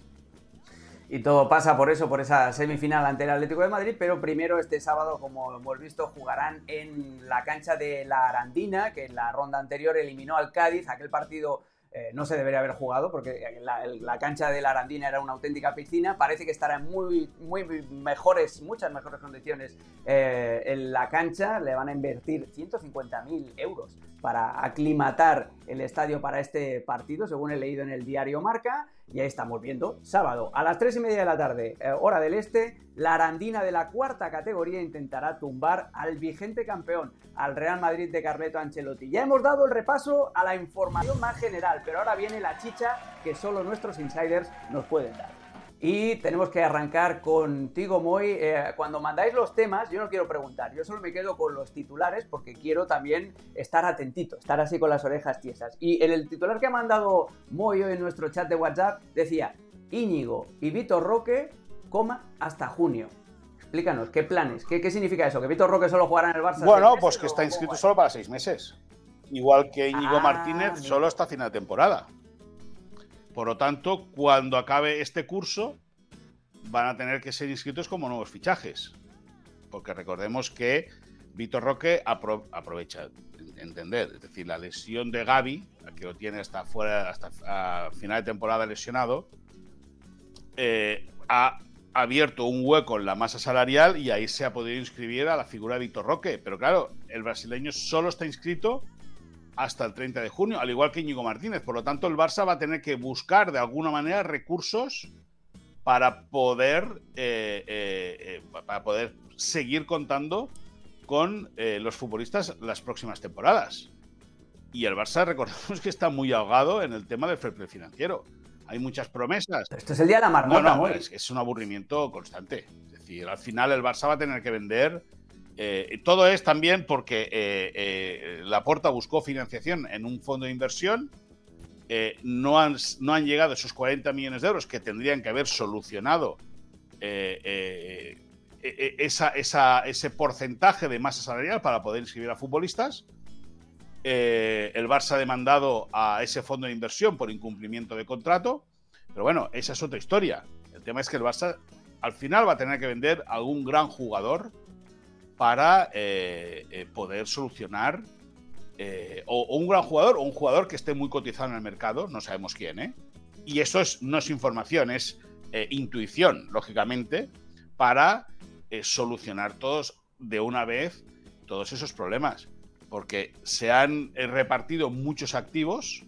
Y todo pasa por eso, por esa semifinal ante el Atlético de Madrid, pero primero este sábado, como hemos visto, jugarán en la cancha de la Arandina, que en la ronda anterior eliminó al Cádiz, aquel partido eh, no se debería haber jugado porque la, cancha de la Arandina era una auténtica piscina. Parece que estará en muy, muy mejores, muchas mejores condiciones eh, en la cancha. Le van a invertir 150.000 euros para aclimatar el estadio para este partido, según he leído en el diario Marca. Y ahí estamos viendo, sábado a las 3 y media de la tarde, eh, hora del este, la Arandina de la cuarta categoría intentará tumbar al vigente campeón, al Real Madrid de Carleto Ancelotti. Ya hemos dado el repaso a la información más general, pero ahora viene la chicha que solo nuestros insiders nos pueden dar. Y tenemos que arrancar contigo, Moy. Eh, cuando mandáis los temas, yo no quiero preguntar, yo solo me quedo con los titulares porque quiero también estar atentito, estar así con las orejas tiesas. Y en el titular que ha mandado Moy hoy en nuestro chat de WhatsApp decía, Íñigo y Vitor Roque, coma, hasta junio. Explícanos, ¿qué planes? ¿Qué, significa eso? ¿Que Vitor Roque solo jugará en el Barça? Bueno, pues que está inscrito solo para seis meses. Igual que Íñigo ah, Martínez solo hasta final de temporada. Por lo tanto, cuando acabe este curso, van a tener que ser inscritos como nuevos fichajes. Porque recordemos que Vitor Roque aprovecha, entender, es decir, la lesión de Gaby, que lo tiene hasta fuera, hasta final de temporada lesionado, eh, ha abierto un hueco en la masa salarial y ahí se ha podido inscribir a la figura de Vitor Roque. Pero claro, el brasileño solo está inscrito hasta el 30 de junio, al igual que Íñigo Martínez. Por lo tanto, el Barça va a tener que buscar de alguna manera recursos para poder, eh, eh, eh, para poder seguir contando con los futbolistas las próximas temporadas. Y el Barça, recordemos que está muy ahogado en el tema del fair play financiero. Hay muchas promesas. Esto es el día de la marmota. No, es, es un aburrimiento constante. Es decir, al final el Barça va a tener que vender eh, todo es también porque eh, eh, Laporta buscó financiación en un fondo de inversión. no, han, no han llegado esos 40 millones de euros que tendrían que haber solucionado ese porcentaje de masa salarial para poder inscribir a futbolistas. el Barça ha demandado a ese fondo de inversión por incumplimiento de contrato. Pero bueno, esa es otra historia. El tema es que el Barça al final va a tener que vender algún gran jugador para eh, eh, poder solucionar eh, o, un gran jugador o un jugador que esté muy cotizado en el mercado, no sabemos quién, ¿eh? Y eso es, no es información, es intuición, lógicamente, para solucionar todos de una vez todos esos problemas. Porque se han repartido muchos activos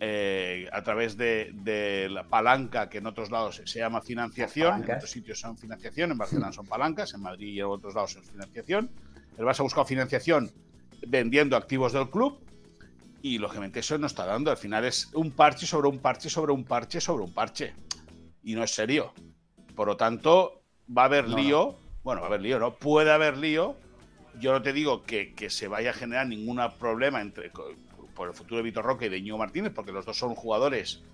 eh, a través de, la palanca que en otros lados se llama financiación, en otros sitios son financiación, en Barcelona son palancas, en Madrid y en otros lados son financiación. El Barça ha buscado financiación vendiendo activos del club y lógicamente eso no está dando. Al final es un parche sobre un parche sobre un parche sobre un parche. Y no es serio. Por lo tanto, va a haber lío. Bueno, va a haber lío, ¿no? Puede haber lío. Yo no te digo que, que se vaya a generar ningún problema entre, por el futuro de Vitor Roque y de Íñigo Martínez, porque los dos son jugadores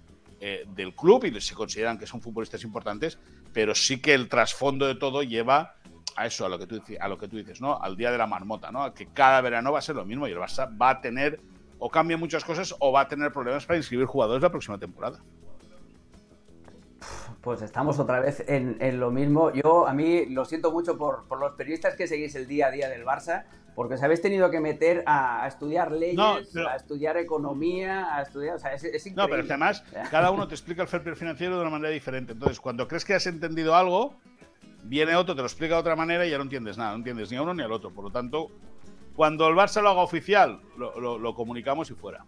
eh, del club y se consideran que son futbolistas importantes, pero sí que el trasfondo de todo lleva a eso, a lo que tú, a lo que dices, ¿no? Al día de la marmota, ¿no? A que cada verano va a ser lo mismo y el Barça va a tener o cambia muchas cosas o va a tener problemas para inscribir jugadores la próxima temporada. Pues estamos otra vez en, lo mismo. Yo, a mí, lo siento mucho por, los periodistas que seguís el día a día del Barça, porque os habéis tenido que meter a, estudiar leyes, a estudiar economía, a estudiar. O sea, es, increíble. No, pero además, cada uno te explica el fair play financiero de una manera diferente. Entonces, cuando crees que has entendido algo, viene otro, te lo explica de otra manera y ya no entiendes nada. No entiendes ni a uno ni al otro. Por lo tanto, cuando el Barça lo haga oficial, lo, comunicamos y fuera.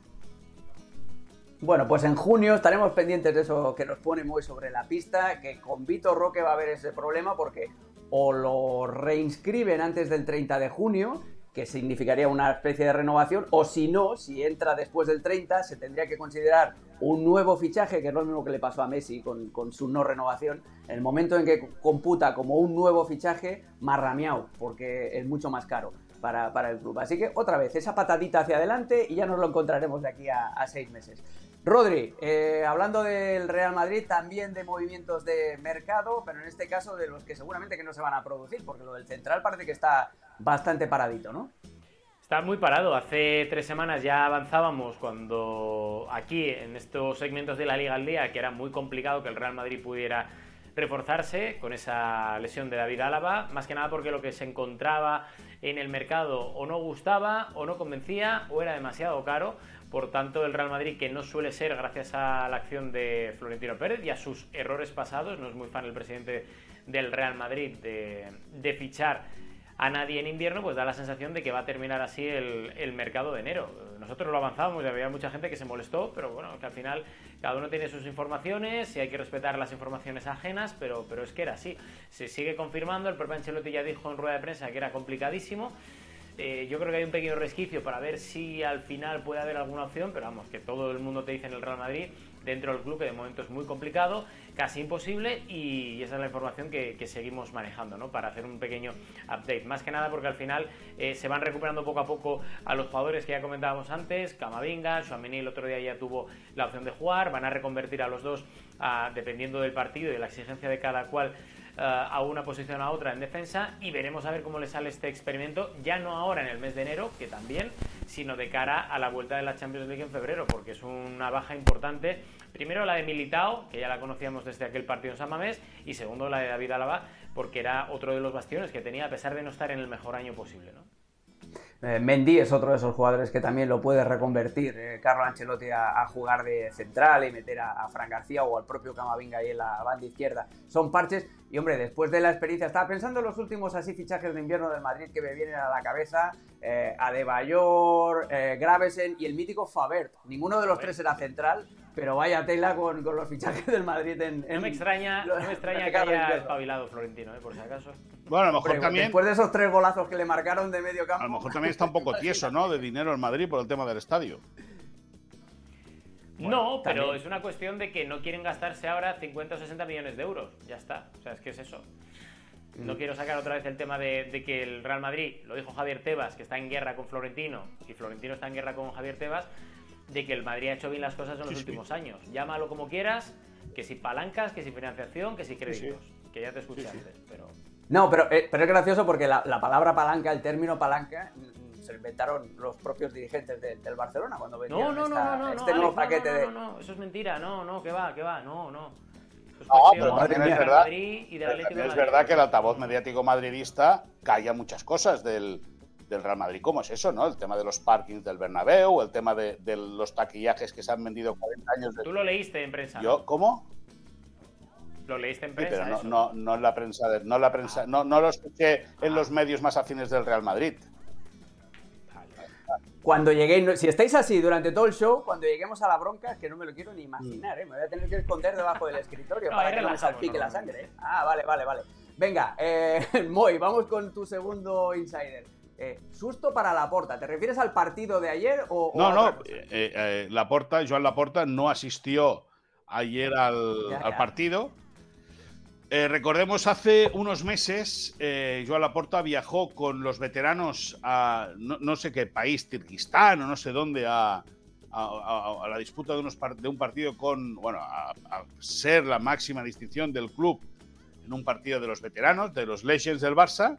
Bueno, pues en junio estaremos pendientes de eso que nos pone muy sobre la pista, que con Vito Roque va a haber ese problema porque o lo reinscriben antes del 30 de junio, que significaría una especie de renovación, o si no, si entra después del 30, se tendría que considerar un nuevo fichaje, que es lo mismo que le pasó a Messi con, con su no renovación, en el momento en que computa como un nuevo fichaje, marrameado, porque es mucho más caro para, el club. Así que otra vez, esa patadita hacia adelante y ya nos lo encontraremos de aquí a, seis meses. Rodri, eh, hablando del Real Madrid, también de movimientos de mercado, pero en este caso de los que seguramente que no se van a producir, porque lo del central parece que está bastante paradito, ¿no? Está muy parado. Hace tres semanas ya avanzábamos cuando aquí, en estos segmentos de la Liga al Día, que era muy complicado que el Real Madrid pudiera reforzarse con esa lesión de David Álava, más que nada porque lo que se encontraba en el mercado o no gustaba o no convencía o era demasiado caro. Por tanto, el Real Madrid, que no suele ser gracias a la acción de Florentino Pérez y a sus errores pasados, no es muy fan el presidente del Real Madrid de, de fichar a nadie en invierno, pues da la sensación de que va a terminar así el, mercado de enero. Nosotros lo avanzábamos y había mucha gente que se molestó, pero bueno, que al final cada uno tiene sus informaciones y hay que respetar las informaciones ajenas, pero, pero es que era así. Se sigue confirmando, el propio Ancelotti ya dijo en rueda de prensa que era complicadísimo. Eh, yo creo que hay un pequeño resquicio para ver si al final puede haber alguna opción, pero vamos, que todo el mundo te dice en el Real Madrid dentro del club, que de momento es muy complicado, casi imposible, y esa es la información que, seguimos manejando, ¿no? Para hacer un pequeño update. Más que nada porque al final eh, se van recuperando poco a poco a los jugadores que ya comentábamos antes, Camavinga, Suamini el otro día ya tuvo la opción de jugar, van a reconvertir a los dos dependiendo del partido y de la exigencia de cada cual eh, a una posición a otra en defensa y veremos a ver cómo le sale este experimento, ya no ahora en el mes de enero, que también, sino de cara a la vuelta de la Champions League en febrero, porque es una baja importante. Primero la de Militao, que ya la conocíamos desde aquel partido en San Mamés, y segundo la de David Alaba, porque era otro de los bastiones que tenía, a pesar de no estar en el mejor año posible. ¿no? Eh, Mendy es otro de esos jugadores que también lo puede reconvertir eh, Carlos Ancelotti a, jugar de central y meter a, a, Fran García o al propio Camavinga ahí en la banda izquierda. Son parches y hombre, después de la experiencia, estaba pensando en los últimos así fichajes de invierno del Madrid que me vienen a la cabeza, eh, Adebayor, eh, Gravesen y el mítico Fabert. Ninguno de los tres era central, pero vaya tela con, los fichajes del Madrid en... no me extraña, no me extraña que haya espabilado Florentino, eh, por si acaso. Bueno, a lo mejor también... Después de esos tres golazos que le marcaron de medio campo... A lo mejor también está un poco tieso, ¿no? De dinero en Madrid por el tema del estadio no, pero es una cuestión de que no quieren gastarse ahora 50 o 60 millones de euros. Ya está. O sea, es que es eso. No mm. quiero sacar otra vez el tema de, que el Real Madrid, lo dijo Javier Tebas, que está en guerra con Florentino, y Florentino está en guerra con Javier Tebas, de que el Madrid ha hecho bien las cosas en los últimos años. Llámalo como quieras, que si palancas, que si financiación, que si créditos. que ya te escuché antes, pero... No, pero, eh, pero es gracioso porque la, palabra palanca, el término palanca, se lo inventaron los propios dirigentes del Barcelona cuando vendieron no, no, no, no, este nuevo paquete de... No, no, eso es mentira, no, no, que va, que va, no, no. No, pero también es verdad, es verdad que el altavoz mediático madridista calla muchas cosas del, del Real Madrid. ¿Cómo es eso, no? El tema de los parkings del Bernabéu, el tema de, de los taquillajes que se han vendido 40 años. Tú lo leíste en prensa. ¿Yo? ¿Cómo? Lo leíste en prensa. Sí, pero no, no, no, en la prensa, no, la prensa no, no lo escuché en los medios más afines del Real Madrid. cuando lleguéis, si estáis así durante todo el show, cuando lleguemos a la bronca, es que no me lo quiero ni imaginar, ¿eh? Me voy a tener que esconder debajo del escritorio para que no me salpique la sangre, ¿eh? Ah, vale, vale, vale. Venga, eh, Moy, vamos con tu segundo insider. Eh, susto para Laporta, ¿te refieres al partido de ayer o.? No, no, eh, eh, Laporta, Joan Laporta no asistió ayer al, al partido recordemos, hace unos meses, Joan Laporta viajó con los veteranos a no, sé qué país, Kirguistán o no sé dónde, a, la disputa de, unos, de, un partido con, bueno, a, ser la máxima distinción del club en un partido de los veteranos, de los Legends del Barça,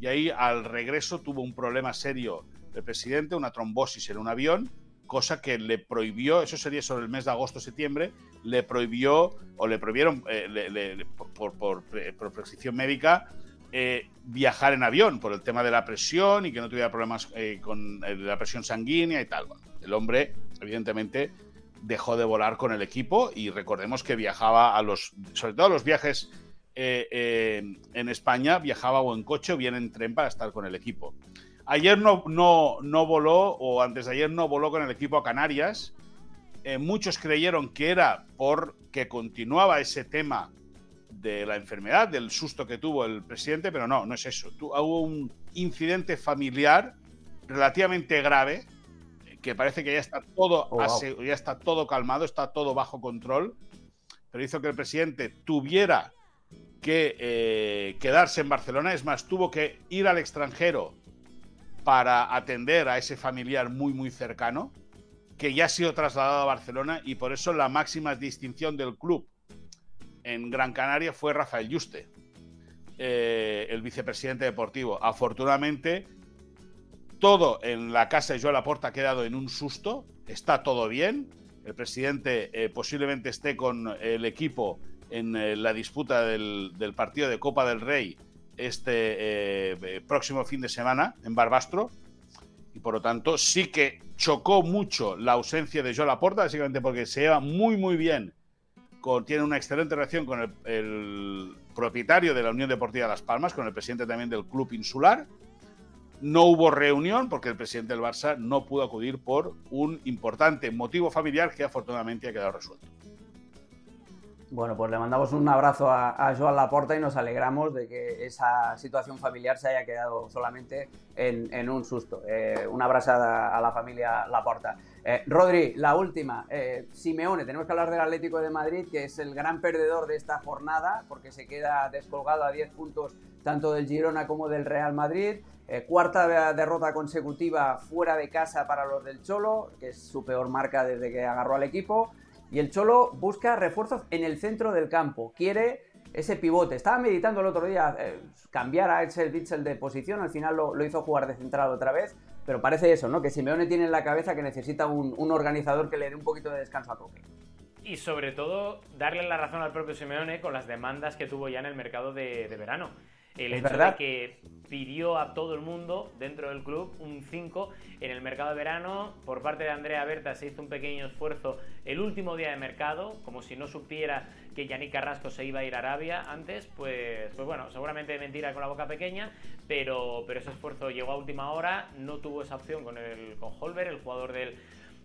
y ahí al regreso tuvo un problema serio el presidente, una trombosis en un avión, cosa que le prohibió, eso sería sobre el mes de agosto-septiembre, le prohibió o le prohibieron eh, por, por, prescripción médica eh, viajar en avión por el tema de la presión y que no tuviera problemas eh, con la presión sanguínea y tal. el hombre, evidentemente, dejó de volar con el equipo y recordemos que viajaba a los, sobre todo a los viajes en España, viajaba o en coche o bien en tren para estar con el equipo. Ayer no, no, no voló, o antes de ayer no voló con el equipo a Canarias. Eh, muchos creyeron que era porque continuaba ese tema de la enfermedad, del susto que tuvo el presidente, pero no, no es eso. hubo un incidente familiar relativamente grave, que parece que ya está todo, oh, ya está todo calmado, está todo bajo control, pero hizo que el presidente tuviera que eh, quedarse en Barcelona. Es más, tuvo que ir al extranjero para atender a ese familiar muy, muy cercano, que ya ha sido trasladado a Barcelona y por eso la máxima distinción del club en Gran Canaria fue Rafael Yuste, eh, el vicepresidente deportivo. Afortunadamente, todo en la casa de Joan Laporta ha quedado en un susto, está todo bien. El presidente eh, posiblemente esté con el equipo en eh, la disputa del, del, partido de Copa del Rey este eh, próximo fin de semana en Barbastro. Y por lo tanto, sí que chocó mucho la ausencia de Joe Laporta, básicamente porque se lleva muy, muy bien. Con, tiene una excelente relación con el, propietario de la Unión Deportiva Las Palmas, con el presidente también del Club Insular. No hubo reunión porque el presidente del Barça no pudo acudir por un importante motivo familiar que afortunadamente ha quedado resuelto. Bueno, pues le mandamos un abrazo a, Joan Laporta y nos alegramos de que esa situación familiar se haya quedado solamente en, un susto. Eh, una abrazada a la familia Laporta. Eh, Rodri, la última. Eh, Simeone, tenemos que hablar del Atlético de Madrid, que es el gran perdedor de esta jornada, porque se queda descolgado a 10 puntos tanto del Girona como del Real Madrid. cuarta derrota consecutiva fuera de casa para los del Cholo, que es su peor marca desde que agarró al equipo. Y el Cholo busca refuerzos en el centro del campo. Quiere ese pivote. Estaba meditando el otro día eh, cambiar a Edsel Witzel de posición. Al final lo, hizo jugar de central otra vez. Pero parece eso, ¿no? Que Simeone tiene en la cabeza que necesita un, organizador que le dé un poquito de descanso a Coque. Y sobre todo, darle la razón al propio Simeone con las demandas que tuvo ya en el mercado de verano. El hecho de que pidió a todo el mundo dentro del club un 5 en el mercado de verano. Por parte de Andrea Berta se hizo un pequeño esfuerzo el último día de mercado, como si no supiera que Yannick Carrasco se iba a ir a Arabia antes, pues, pues bueno, seguramente mentira con la boca pequeña, pero, pero ese esfuerzo llegó a última hora, no tuvo esa opción con, el, con Holber, el jugador del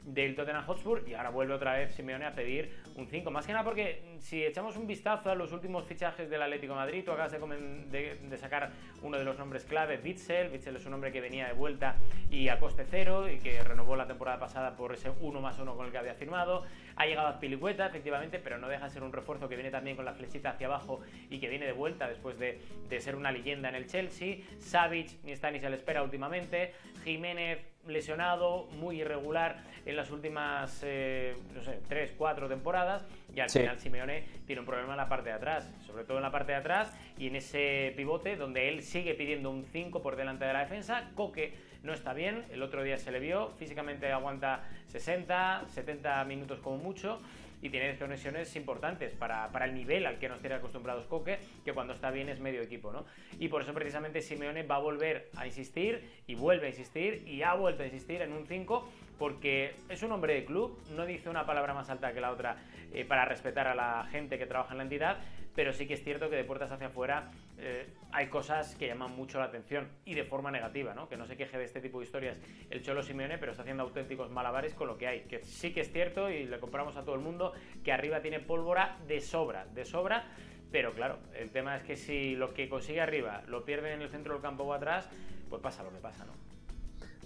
del Tottenham Hotspur y ahora vuelve otra vez Simeone a pedir un 5. Más que nada porque si echamos un vistazo a los últimos fichajes del Atlético de Madrid, tú acabas de, sacar uno de los nombres clave, Witzel. Witzel es un hombre que venía de vuelta y a coste cero y que renovó la temporada pasada por ese 1 más 1 con el que había firmado. Ha llegado a Pilicueta, efectivamente, pero no deja de ser un refuerzo que viene también con la flechita hacia abajo y que viene de vuelta después de, ser una leyenda en el Chelsea. Savic ni está ni se le espera últimamente. Jiménez lesionado, muy irregular en las últimas, eh, no sé, 3, 4 temporadas y al final Simeone tiene un problema en la parte de atrás, sobre todo en la parte de atrás y en ese pivote donde él sigue pidiendo un 5 por delante de la defensa. Coque no está bien, el otro día se le vio, físicamente aguanta 60, 70 minutos como mucho y tiene desconexiones importantes para, para, el nivel al que nos tiene acostumbrados Coque, que cuando está bien es medio equipo, ¿no? Y por eso precisamente Simeone va a volver a insistir y vuelve a insistir y ha vuelto a insistir en un 5 porque es un hombre de club, no dice una palabra más alta que la otra eh, para respetar a la gente que trabaja en la entidad, pero sí que es cierto que de puertas hacia afuera eh, hay cosas que llaman mucho la atención y de forma negativa, ¿no? Que no se queje de este tipo de historias el Cholo Simeone, pero está haciendo auténticos malabares con lo que hay. Que sí que es cierto y le compramos a todo el mundo que arriba tiene pólvora de sobra, de sobra. Pero claro, el tema es que si lo que consigue arriba lo pierde en el centro del campo o atrás, pues pasa lo que pasa, ¿no?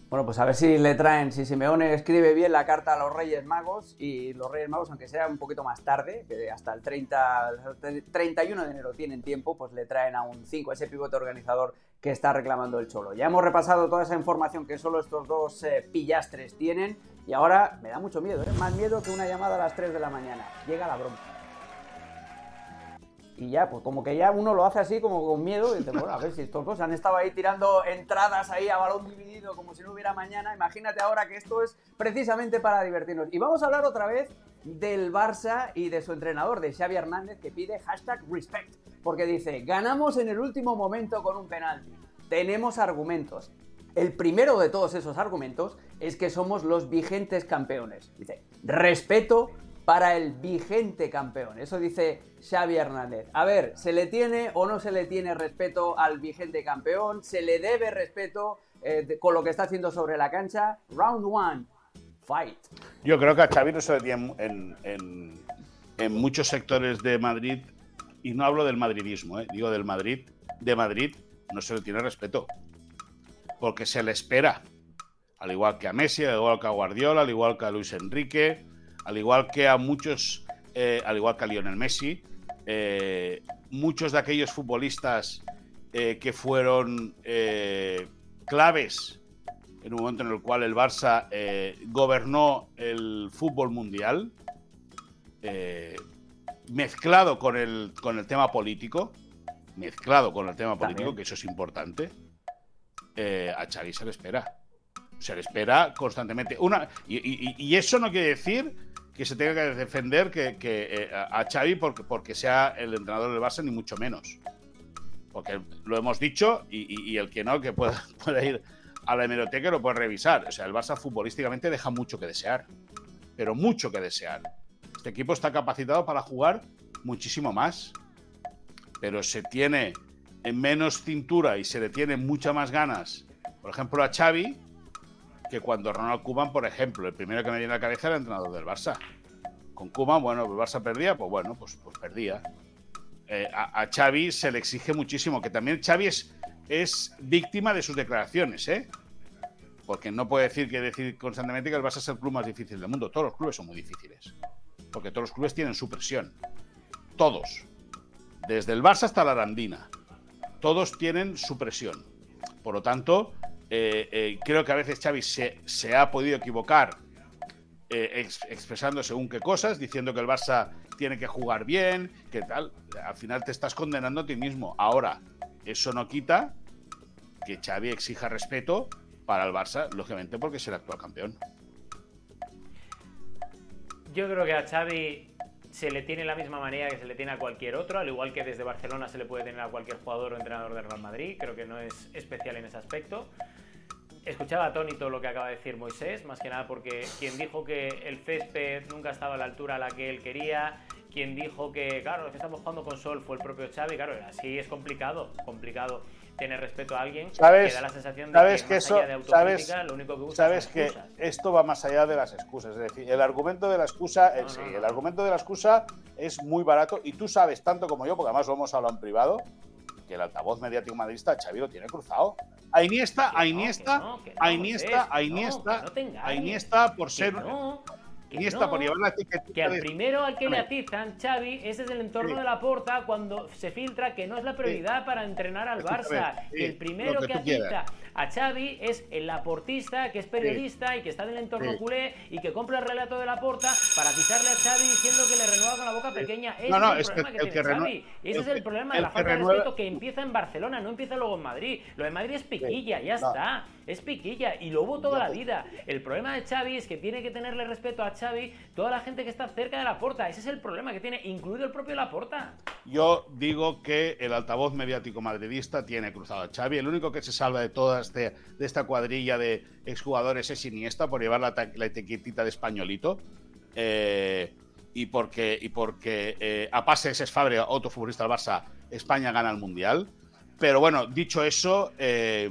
Bueno, pues a ver si le traen, si Simeone escribe bien la carta a los Reyes Magos y los Reyes Magos, aunque sea un poquito más tarde, que hasta el 30, 31 de enero tienen tiempo, pues le traen a un 5, ese pivote organizador que está reclamando el Cholo. Ya hemos repasado toda esa información que solo estos dos eh, pillastres tienen y ahora me da mucho miedo, ¿eh? más miedo que una llamada a las 3 de la mañana. Llega la broma y ya, pues como que ya uno lo hace así como con miedo y dice, bueno, a ver si estos dos han estado ahí tirando entradas ahí a balón dividido como si no hubiera mañana, imagínate ahora que esto es precisamente para divertirnos. Y vamos a hablar otra vez del Barça y de su entrenador, de Xavi Hernández, que pide hashtag respect, porque dice, ganamos en el último momento con un penalti, tenemos argumentos. El primero de todos esos argumentos es que somos los vigentes campeones. Dice, respeto para el vigente campeón. Eso dice Xavi Hernández. A ver, ¿se le tiene o no se le tiene respeto al vigente campeón? ¿Se le debe respeto eh, con lo que está haciendo sobre la cancha? Round one, fight. Yo creo que a Xavi no se le tiene en, muchos sectores de Madrid, y no hablo del madridismo, eh, digo del Madrid, de Madrid no se le tiene respeto. Porque se le espera. Al igual que a Messi, al igual que a Guardiola, al igual que a Luis Enrique, al igual que a muchos, eh, al igual que a Lionel Messi, eh, muchos de aquellos futbolistas eh, que fueron claves en un momento en el cual el Barça gobernó el fútbol mundial, mezclado con el, con el tema político, mezclado con el tema político, que eso es importante, a Xavi se le espera. Se le espera constantemente. Una, y eso no quiere decir que se tenga que defender que, eh, a Xavi porque, porque sea el entrenador del Barça, ni mucho menos. Porque lo hemos dicho y, el que no, que pueda, ir a la hemeroteca lo puede revisar. O sea, el Barça futbolísticamente deja mucho que desear, pero mucho que desear. Este equipo está capacitado para jugar muchísimo más, pero se tiene en menos cintura y se le tiene muchas más ganas, por ejemplo, a Xavi, que cuando Ronald Koeman, por ejemplo, el primero que me viene a la cabeza era el entrenador del Barça. Con Koeman, bueno, el Barça perdía, pues bueno, pues, pues perdía. Eh, a, Xavi se le exige muchísimo, que también Xavi es, es víctima de sus declaraciones, ¿eh? Porque no puede decir que decir constantemente que el Barça es el club más difícil del mundo. Todos los clubes son muy difíciles. Porque todos los clubes tienen su presión. Todos. Desde el Barça hasta la Arandina. Todos tienen su presión. Por lo tanto, eh, eh, creo que a veces Xavi se, ha podido equivocar eh, expresando según qué cosas, diciendo que el Barça tiene que jugar bien, que tal. Al final te estás condenando a ti mismo. Ahora, eso no quita que Xavi exija respeto para el Barça, lógicamente porque es el actual campeón. Yo creo que a Xavi se le tiene la misma manera que se le tiene a cualquier otro, al igual que desde Barcelona se le puede tener a cualquier jugador o entrenador del Real Madrid, creo que no es especial en ese aspecto. Escuchaba atónito lo que acaba de decir Moisés, más que nada porque quien dijo que el césped nunca estaba a la altura a la que él quería, quien dijo que, claro, que estamos jugando con sol fue el propio Xavi, claro, así es complicado, complicado tener respeto a alguien ¿Sabes, que da la sensación de que, que eso, de sabes, lo único que busca sabes que esto va más allá de las excusas, es decir, el argumento de la excusa, sí, el argumento de la excusa es muy barato y tú sabes tanto como yo, porque además lo hemos hablado en privado, que el altavoz mediático madridista Xavi lo tiene cruzado. A Iniesta, a Iniesta, a Iniesta, a Iniesta, a Iniesta por ser Iniesta por llevar la Que al primero al que le atizan, Xavi, ese es el entorno de la porta cuando se filtra que no es la prioridad para entrenar al Barça. el primero que, atiza a Xavi es el aportista que es periodista y que está en el entorno culé y que compra el relato de la porta para atizarle a Xavi diciendo que le renueva con la boca pequeña. Ese no, es el problema que, tiene Xavi. Ese es el problema de la falta de respeto que empieza en Barcelona, no empieza luego en Madrid. Lo de Madrid es piquilla, ya está. Es piquilla y lo hubo toda la vida. El problema de Xavi es que tiene que tenerle respeto a Xavi toda la gente que está cerca de la porta. Ese es el problema que tiene, incluido el propio Laporta. yo digo que el altavoz mediático madridista tiene cruzado a Xavi. El único que se salva de toda este, de esta cuadrilla de exjugadores es Iniesta por llevar la, etiquetita de españolito. Eh, y porque, y porque eh, a pase ese Fabria, otro futbolista del Barça, España gana el Mundial. Pero bueno, dicho eso, eh,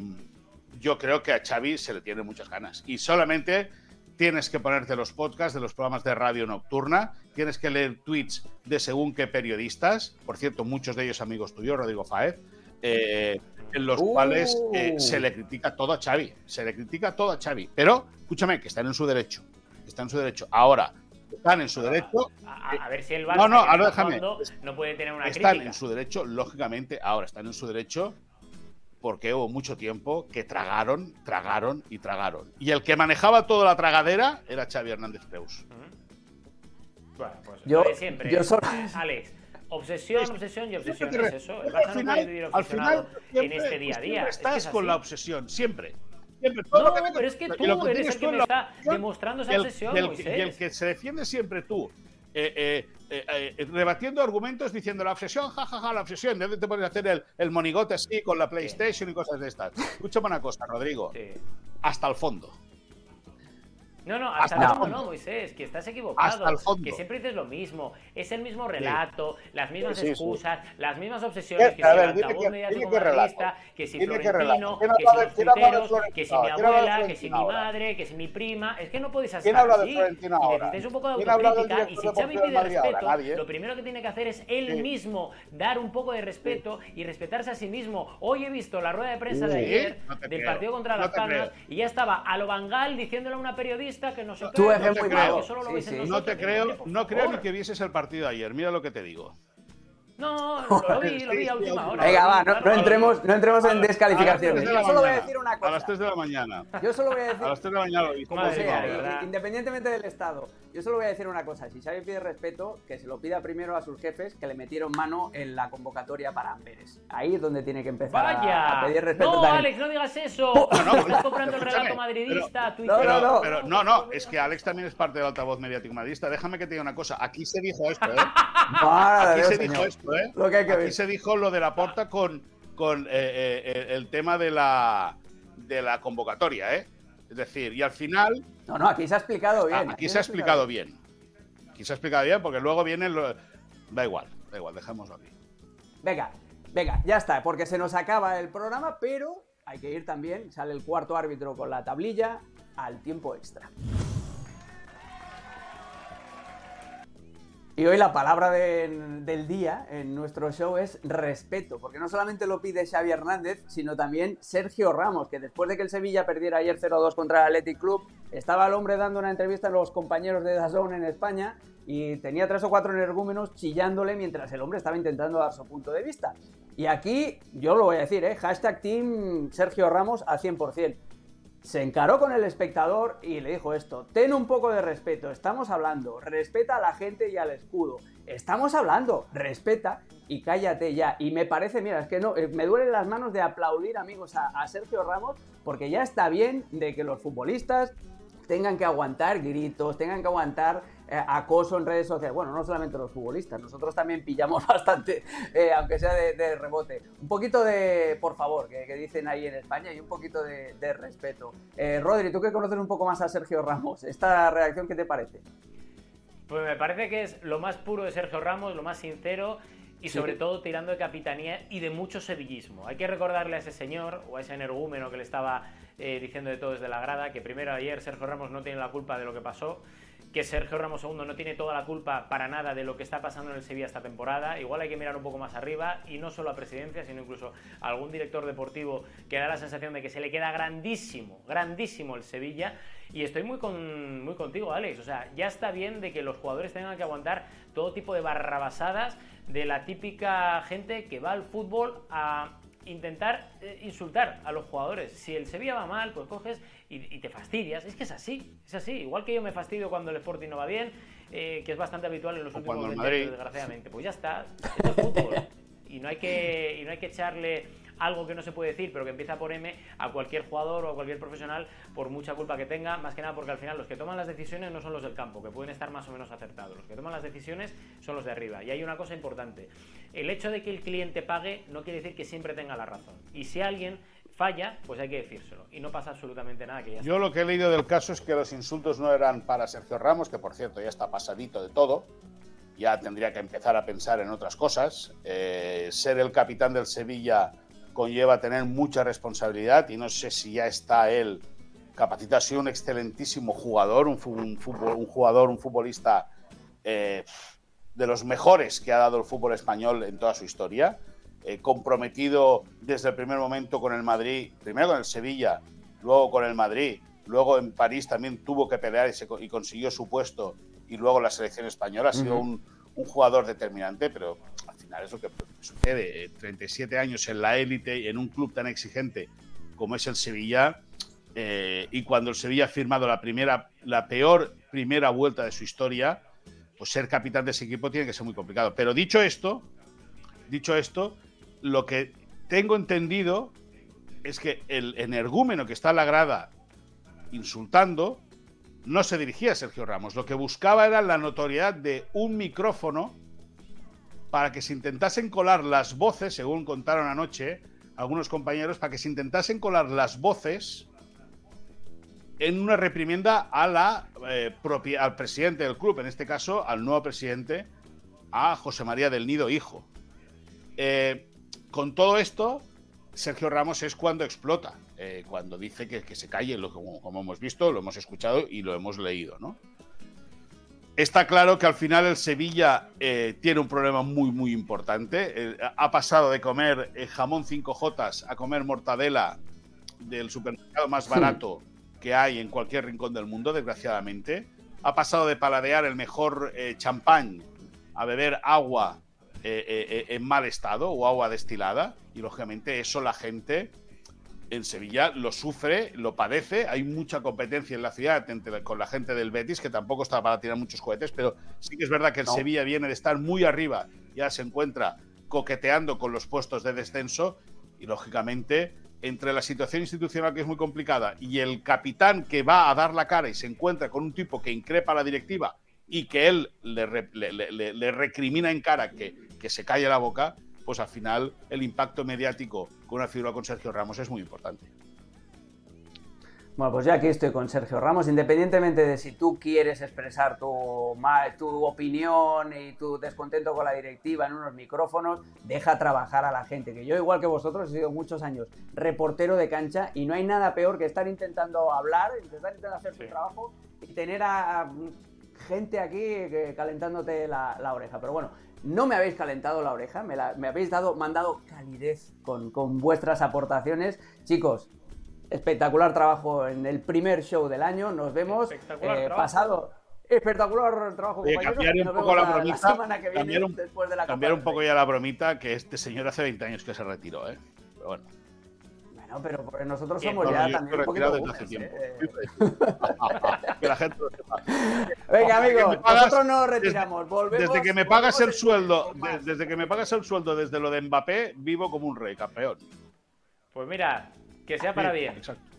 yo creo que a Xavi se le tiene muchas ganas. Y solamente tienes que ponerte los podcasts de los programas de radio nocturna, tienes que leer tweets de según qué periodistas, por cierto, muchos de ellos amigos tuyos, Rodrigo Faez, eh, en los cuales eh, se le critica todo a Xavi, se le critica todo a Xavi, pero escúchame, que están en su derecho, están en su derecho. Ahora, están en su derecho. A, ver si el Barça no, no, ahora déjame. no puede tener una Están en su derecho, lógicamente, ahora están en su derecho porque hubo mucho tiempo que tragaron, tragaron y tragaron. Y el que manejaba toda la tragadera era Xavi Hernández Creus. Bueno, pues yo, siempre. Yo soy... Alex, obsesión, obsesión y obsesión es eso. El Barça al final, no puede vivir obsesionado en este día a día. Estás con la obsesión, siempre. no, pero es que tú eres el que me está demostrando esa obsesión. Y el, que se defiende siempre tú eh, eh, eh, rebatiendo argumentos diciendo la obsesión, jajaja, ja, ja, la obsesión, ¿de dónde te pones a hacer el, el, monigote así con la PlayStation y cosas de estas? Escúchame una cosa, Rodrigo. Hasta el fondo. No, no, hasta, el fondo. No, Moisés, que estás equivocado. Que siempre dices lo mismo. Es el mismo relato, las mismas excusas, las mismas obsesiones que si altavoz mediático que si Florentino, que si los tuiteros, que si mi abuela, que si mi madre, que si mi prima. Es que no podéis estar así. Necesitáis un poco de autocrítica y si Xavi pide respeto, lo primero que tiene que hacer es él mismo dar un poco de respeto y respetarse a sí mismo. Hoy he visto la rueda de prensa de ayer del partido contra las Palmas y ya estaba a lo Bangal diciéndole a una periodista que no se Tú no te creo, no te creo, no creo ni que vieses el partido ayer. Mira lo que te digo. No, lo vi, lo vi a última hora. Venga, va, no, entremos, no entremos en descalificaciones. Yo solo voy a decir una cosa. A las 3 de la mañana. Yo solo voy a decir. A las 3 de la mañana lo vi. Como sea, independientemente del Estado. Yo solo voy a decir una cosa. Si Xavi pide respeto, que se lo pida primero a sus jefes que le metieron mano en la convocatoria para Amberes. Ahí es donde tiene que empezar Vaya. a pedir respeto. No, Alex, no digas eso. No, no, Estás comprando el relato madridista. no, no, no. Pero, no, no. Es que Alex también es parte del altavoz mediático madridista. Déjame que te diga una cosa. Aquí se dijo esto, ¿eh? Aquí se dijo esto, ¿eh? Lo que hay que ver y se dijo lo de la porta con, con eh, eh, el tema de la, de la convocatoria, ¿eh? Es decir, y al final. No, no, aquí se ha explicado bien. Aquí, se ha explicado bien. Aquí se ha explicado bien porque luego viene. Lo... Da igual, da igual, dejémoslo aquí. Venga, venga, ya está, porque se nos acaba el programa, pero hay que ir también. Sale el cuarto árbitro con la tablilla al tiempo extra. Y hoy la palabra del día en nuestro show es respeto, porque no solamente lo pide Xavi Hernández, sino también Sergio Ramos, que después de que el Sevilla perdiera ayer 0-2 contra el Athletic Club, estaba el hombre dando una entrevista a los compañeros de Dazón en España y tenía tres o cuatro energúmenos chillándole mientras el hombre estaba intentando dar su punto de vista. Y aquí, yo lo voy a decir, ¿eh? hashtag Team Sergio Ramos al 100% se encaró con el espectador y le dijo esto, ten un poco de respeto, estamos hablando, respeta a la gente y al escudo, estamos hablando, respeta y cállate ya. Y me parece, mira, es que no, eh, me duelen las manos de aplaudir amigos a, a Sergio Ramos porque ya está bien de que los futbolistas tengan que aguantar gritos, tengan que aguantar eh, acoso en redes sociales. Bueno, no solamente los futbolistas, nosotros también pillamos bastante, eh, aunque sea de, rebote. Un poquito de, por favor, que, dicen ahí en España y un poquito de, respeto. Eh, Rodri, tú que conoces un poco más a Sergio Ramos, ¿esta reacción qué te parece? Pues me parece que es lo más puro de Sergio Ramos, lo más sincero y sobre todo tirando de capitanía y de mucho sevillismo. Hay que recordarle a ese señor o a ese energúmeno que le estaba diciendo de todo desde la grada que primero ayer Sergio Ramos no tiene la culpa de lo que pasó que Sergio Ramos II no tiene toda la culpa para nada de lo que está pasando en el Sevilla esta temporada. Igual hay que mirar un poco más arriba y no solo a presidencia, sino incluso a algún director deportivo que da la sensación de que se le queda grandísimo, grandísimo el Sevilla. Y estoy muy, con, muy contigo, Alex. O sea, ya está bien de que los jugadores tengan que aguantar todo tipo de barrabasadas de la típica gente que va al fútbol a intentar eh, insultar a los jugadores. Si el Sevilla va mal, pues coges y, te fastidias. Es que es así, es así. Igual que yo me fastidio cuando el Sporting no va bien, eh, que es bastante habitual en los últimos años, desgraciadamente. Pues ya está, es fútbol. Y no hay que, y no hay que echarle algo que no se puede decir, pero que empieza por M, a cualquier jugador o a cualquier profesional, por mucha culpa que tenga, más que nada porque al final los que toman las decisiones no son los del campo, que pueden estar más o menos acertados. Los que toman las decisiones son los de arriba. Y hay una cosa importante. El hecho de que el cliente pague no quiere decir que siempre tenga la razón. Y si alguien falla, pues hay que decírselo. Y no pasa absolutamente nada. Que Yo lo que he leído del caso es que los insultos no eran para Sergio Ramos, que por cierto ya está pasadito de todo, ya tendría que empezar a pensar en otras cosas. Eh, ser el capitán del Sevilla conlleva tener mucha responsabilidad y no sé si ya está él capacitado. Ha sido un excelentísimo jugador, un, un, un jugador, un futbolista eh, de los mejores que ha dado el fútbol español en toda su historia. Eh, comprometido desde el primer momento con el Madrid, primero con el Sevilla, luego con el Madrid, luego en París también tuvo que pelear y, consiguió su puesto, y luego la selección española. Ha sido un, jugador determinante, pero final es que sucede. 37 eh, años en la élite y en un club tan exigente como es el Sevilla, eh, y cuando el Sevilla ha firmado la, primera, la peor primera vuelta de su historia, pues ser capitán de ese equipo tiene que ser muy complicado. Pero dicho esto, dicho esto, lo que tengo entendido es que el energúmeno que está en la grada insultando no se dirigía a Sergio Ramos. Lo que buscaba era la notoriedad de un micrófono para que se intentasen colar las voces, según contaron anoche algunos compañeros, para que se intentasen colar las voces en una reprimienda eh, al presidente del club, en este caso al nuevo presidente, a José María del Nido Hijo. Eh, con todo esto, Sergio Ramos es cuando explota, eh, cuando dice que, se calle, lo, como, hemos visto, lo hemos escuchado y lo hemos leído, ¿no? Está claro que al final el Sevilla eh, tiene un problema muy, muy importante. Eh, ha pasado de comer jamón 5J a comer mortadela del supermercado más barato que hay en cualquier rincón del mundo, desgraciadamente. Ha pasado de paladear el mejor champán a beber agua eh, eh, eh, en mal estado o agua destilada. Y lógicamente eso la gente en Sevilla lo sufre, lo padece. Hay mucha competencia en la ciudad con la gente del Betis, que tampoco está para tirar muchos cohetes, pero sí que es verdad que el Sevilla viene de estar muy arriba, ya se encuentra coqueteando con los puestos de descenso y lógicamente entre la situación institucional que es muy complicada y el capitán que va a dar la cara y se encuentra con un tipo que increpa a la directiva y que él le, le recrimina en cara que que se calle la boca, pues al final el impacto mediático con una figura con Sergio Ramos es muy importante. Bueno, pues ya aquí estoy con Sergio Ramos, independientemente de si tú quieres expresar tu, tu opinión y tu descontento con la directiva en unos micrófonos, deja trabajar a la gente, que yo igual que vosotros he sido muchos años reportero de cancha y no hay nada peor que estar intentando hablar, intentar, intentando hacer tu trabajo y tener a, gente aquí calentándote la, la oreja. Pero bueno, no me habéis calentado la oreja, me, habéis dado, mandado calidez con, vuestras aportaciones. Chicos, espectacular trabajo en el primer show del año. Nos vemos eh, pasado. Espectacular trabajo, Oye, cambiar un poco la, bromita. cambiar un, después de la cambiar un poco ya la bromita, que este señor hace 20 años que se retiró, ¿eh? Pero bueno pero nosotros somos ya también un poquito desde hace tiempo. ¿eh? que la gente Venga, amigos, nosotros nos retiramos. Volvemos, desde que me pagas el sueldo, desde que me pagas el sueldo desde lo de Mbappé, vivo como un rey, campeón. Pues mira, que sea para bien. Exacto.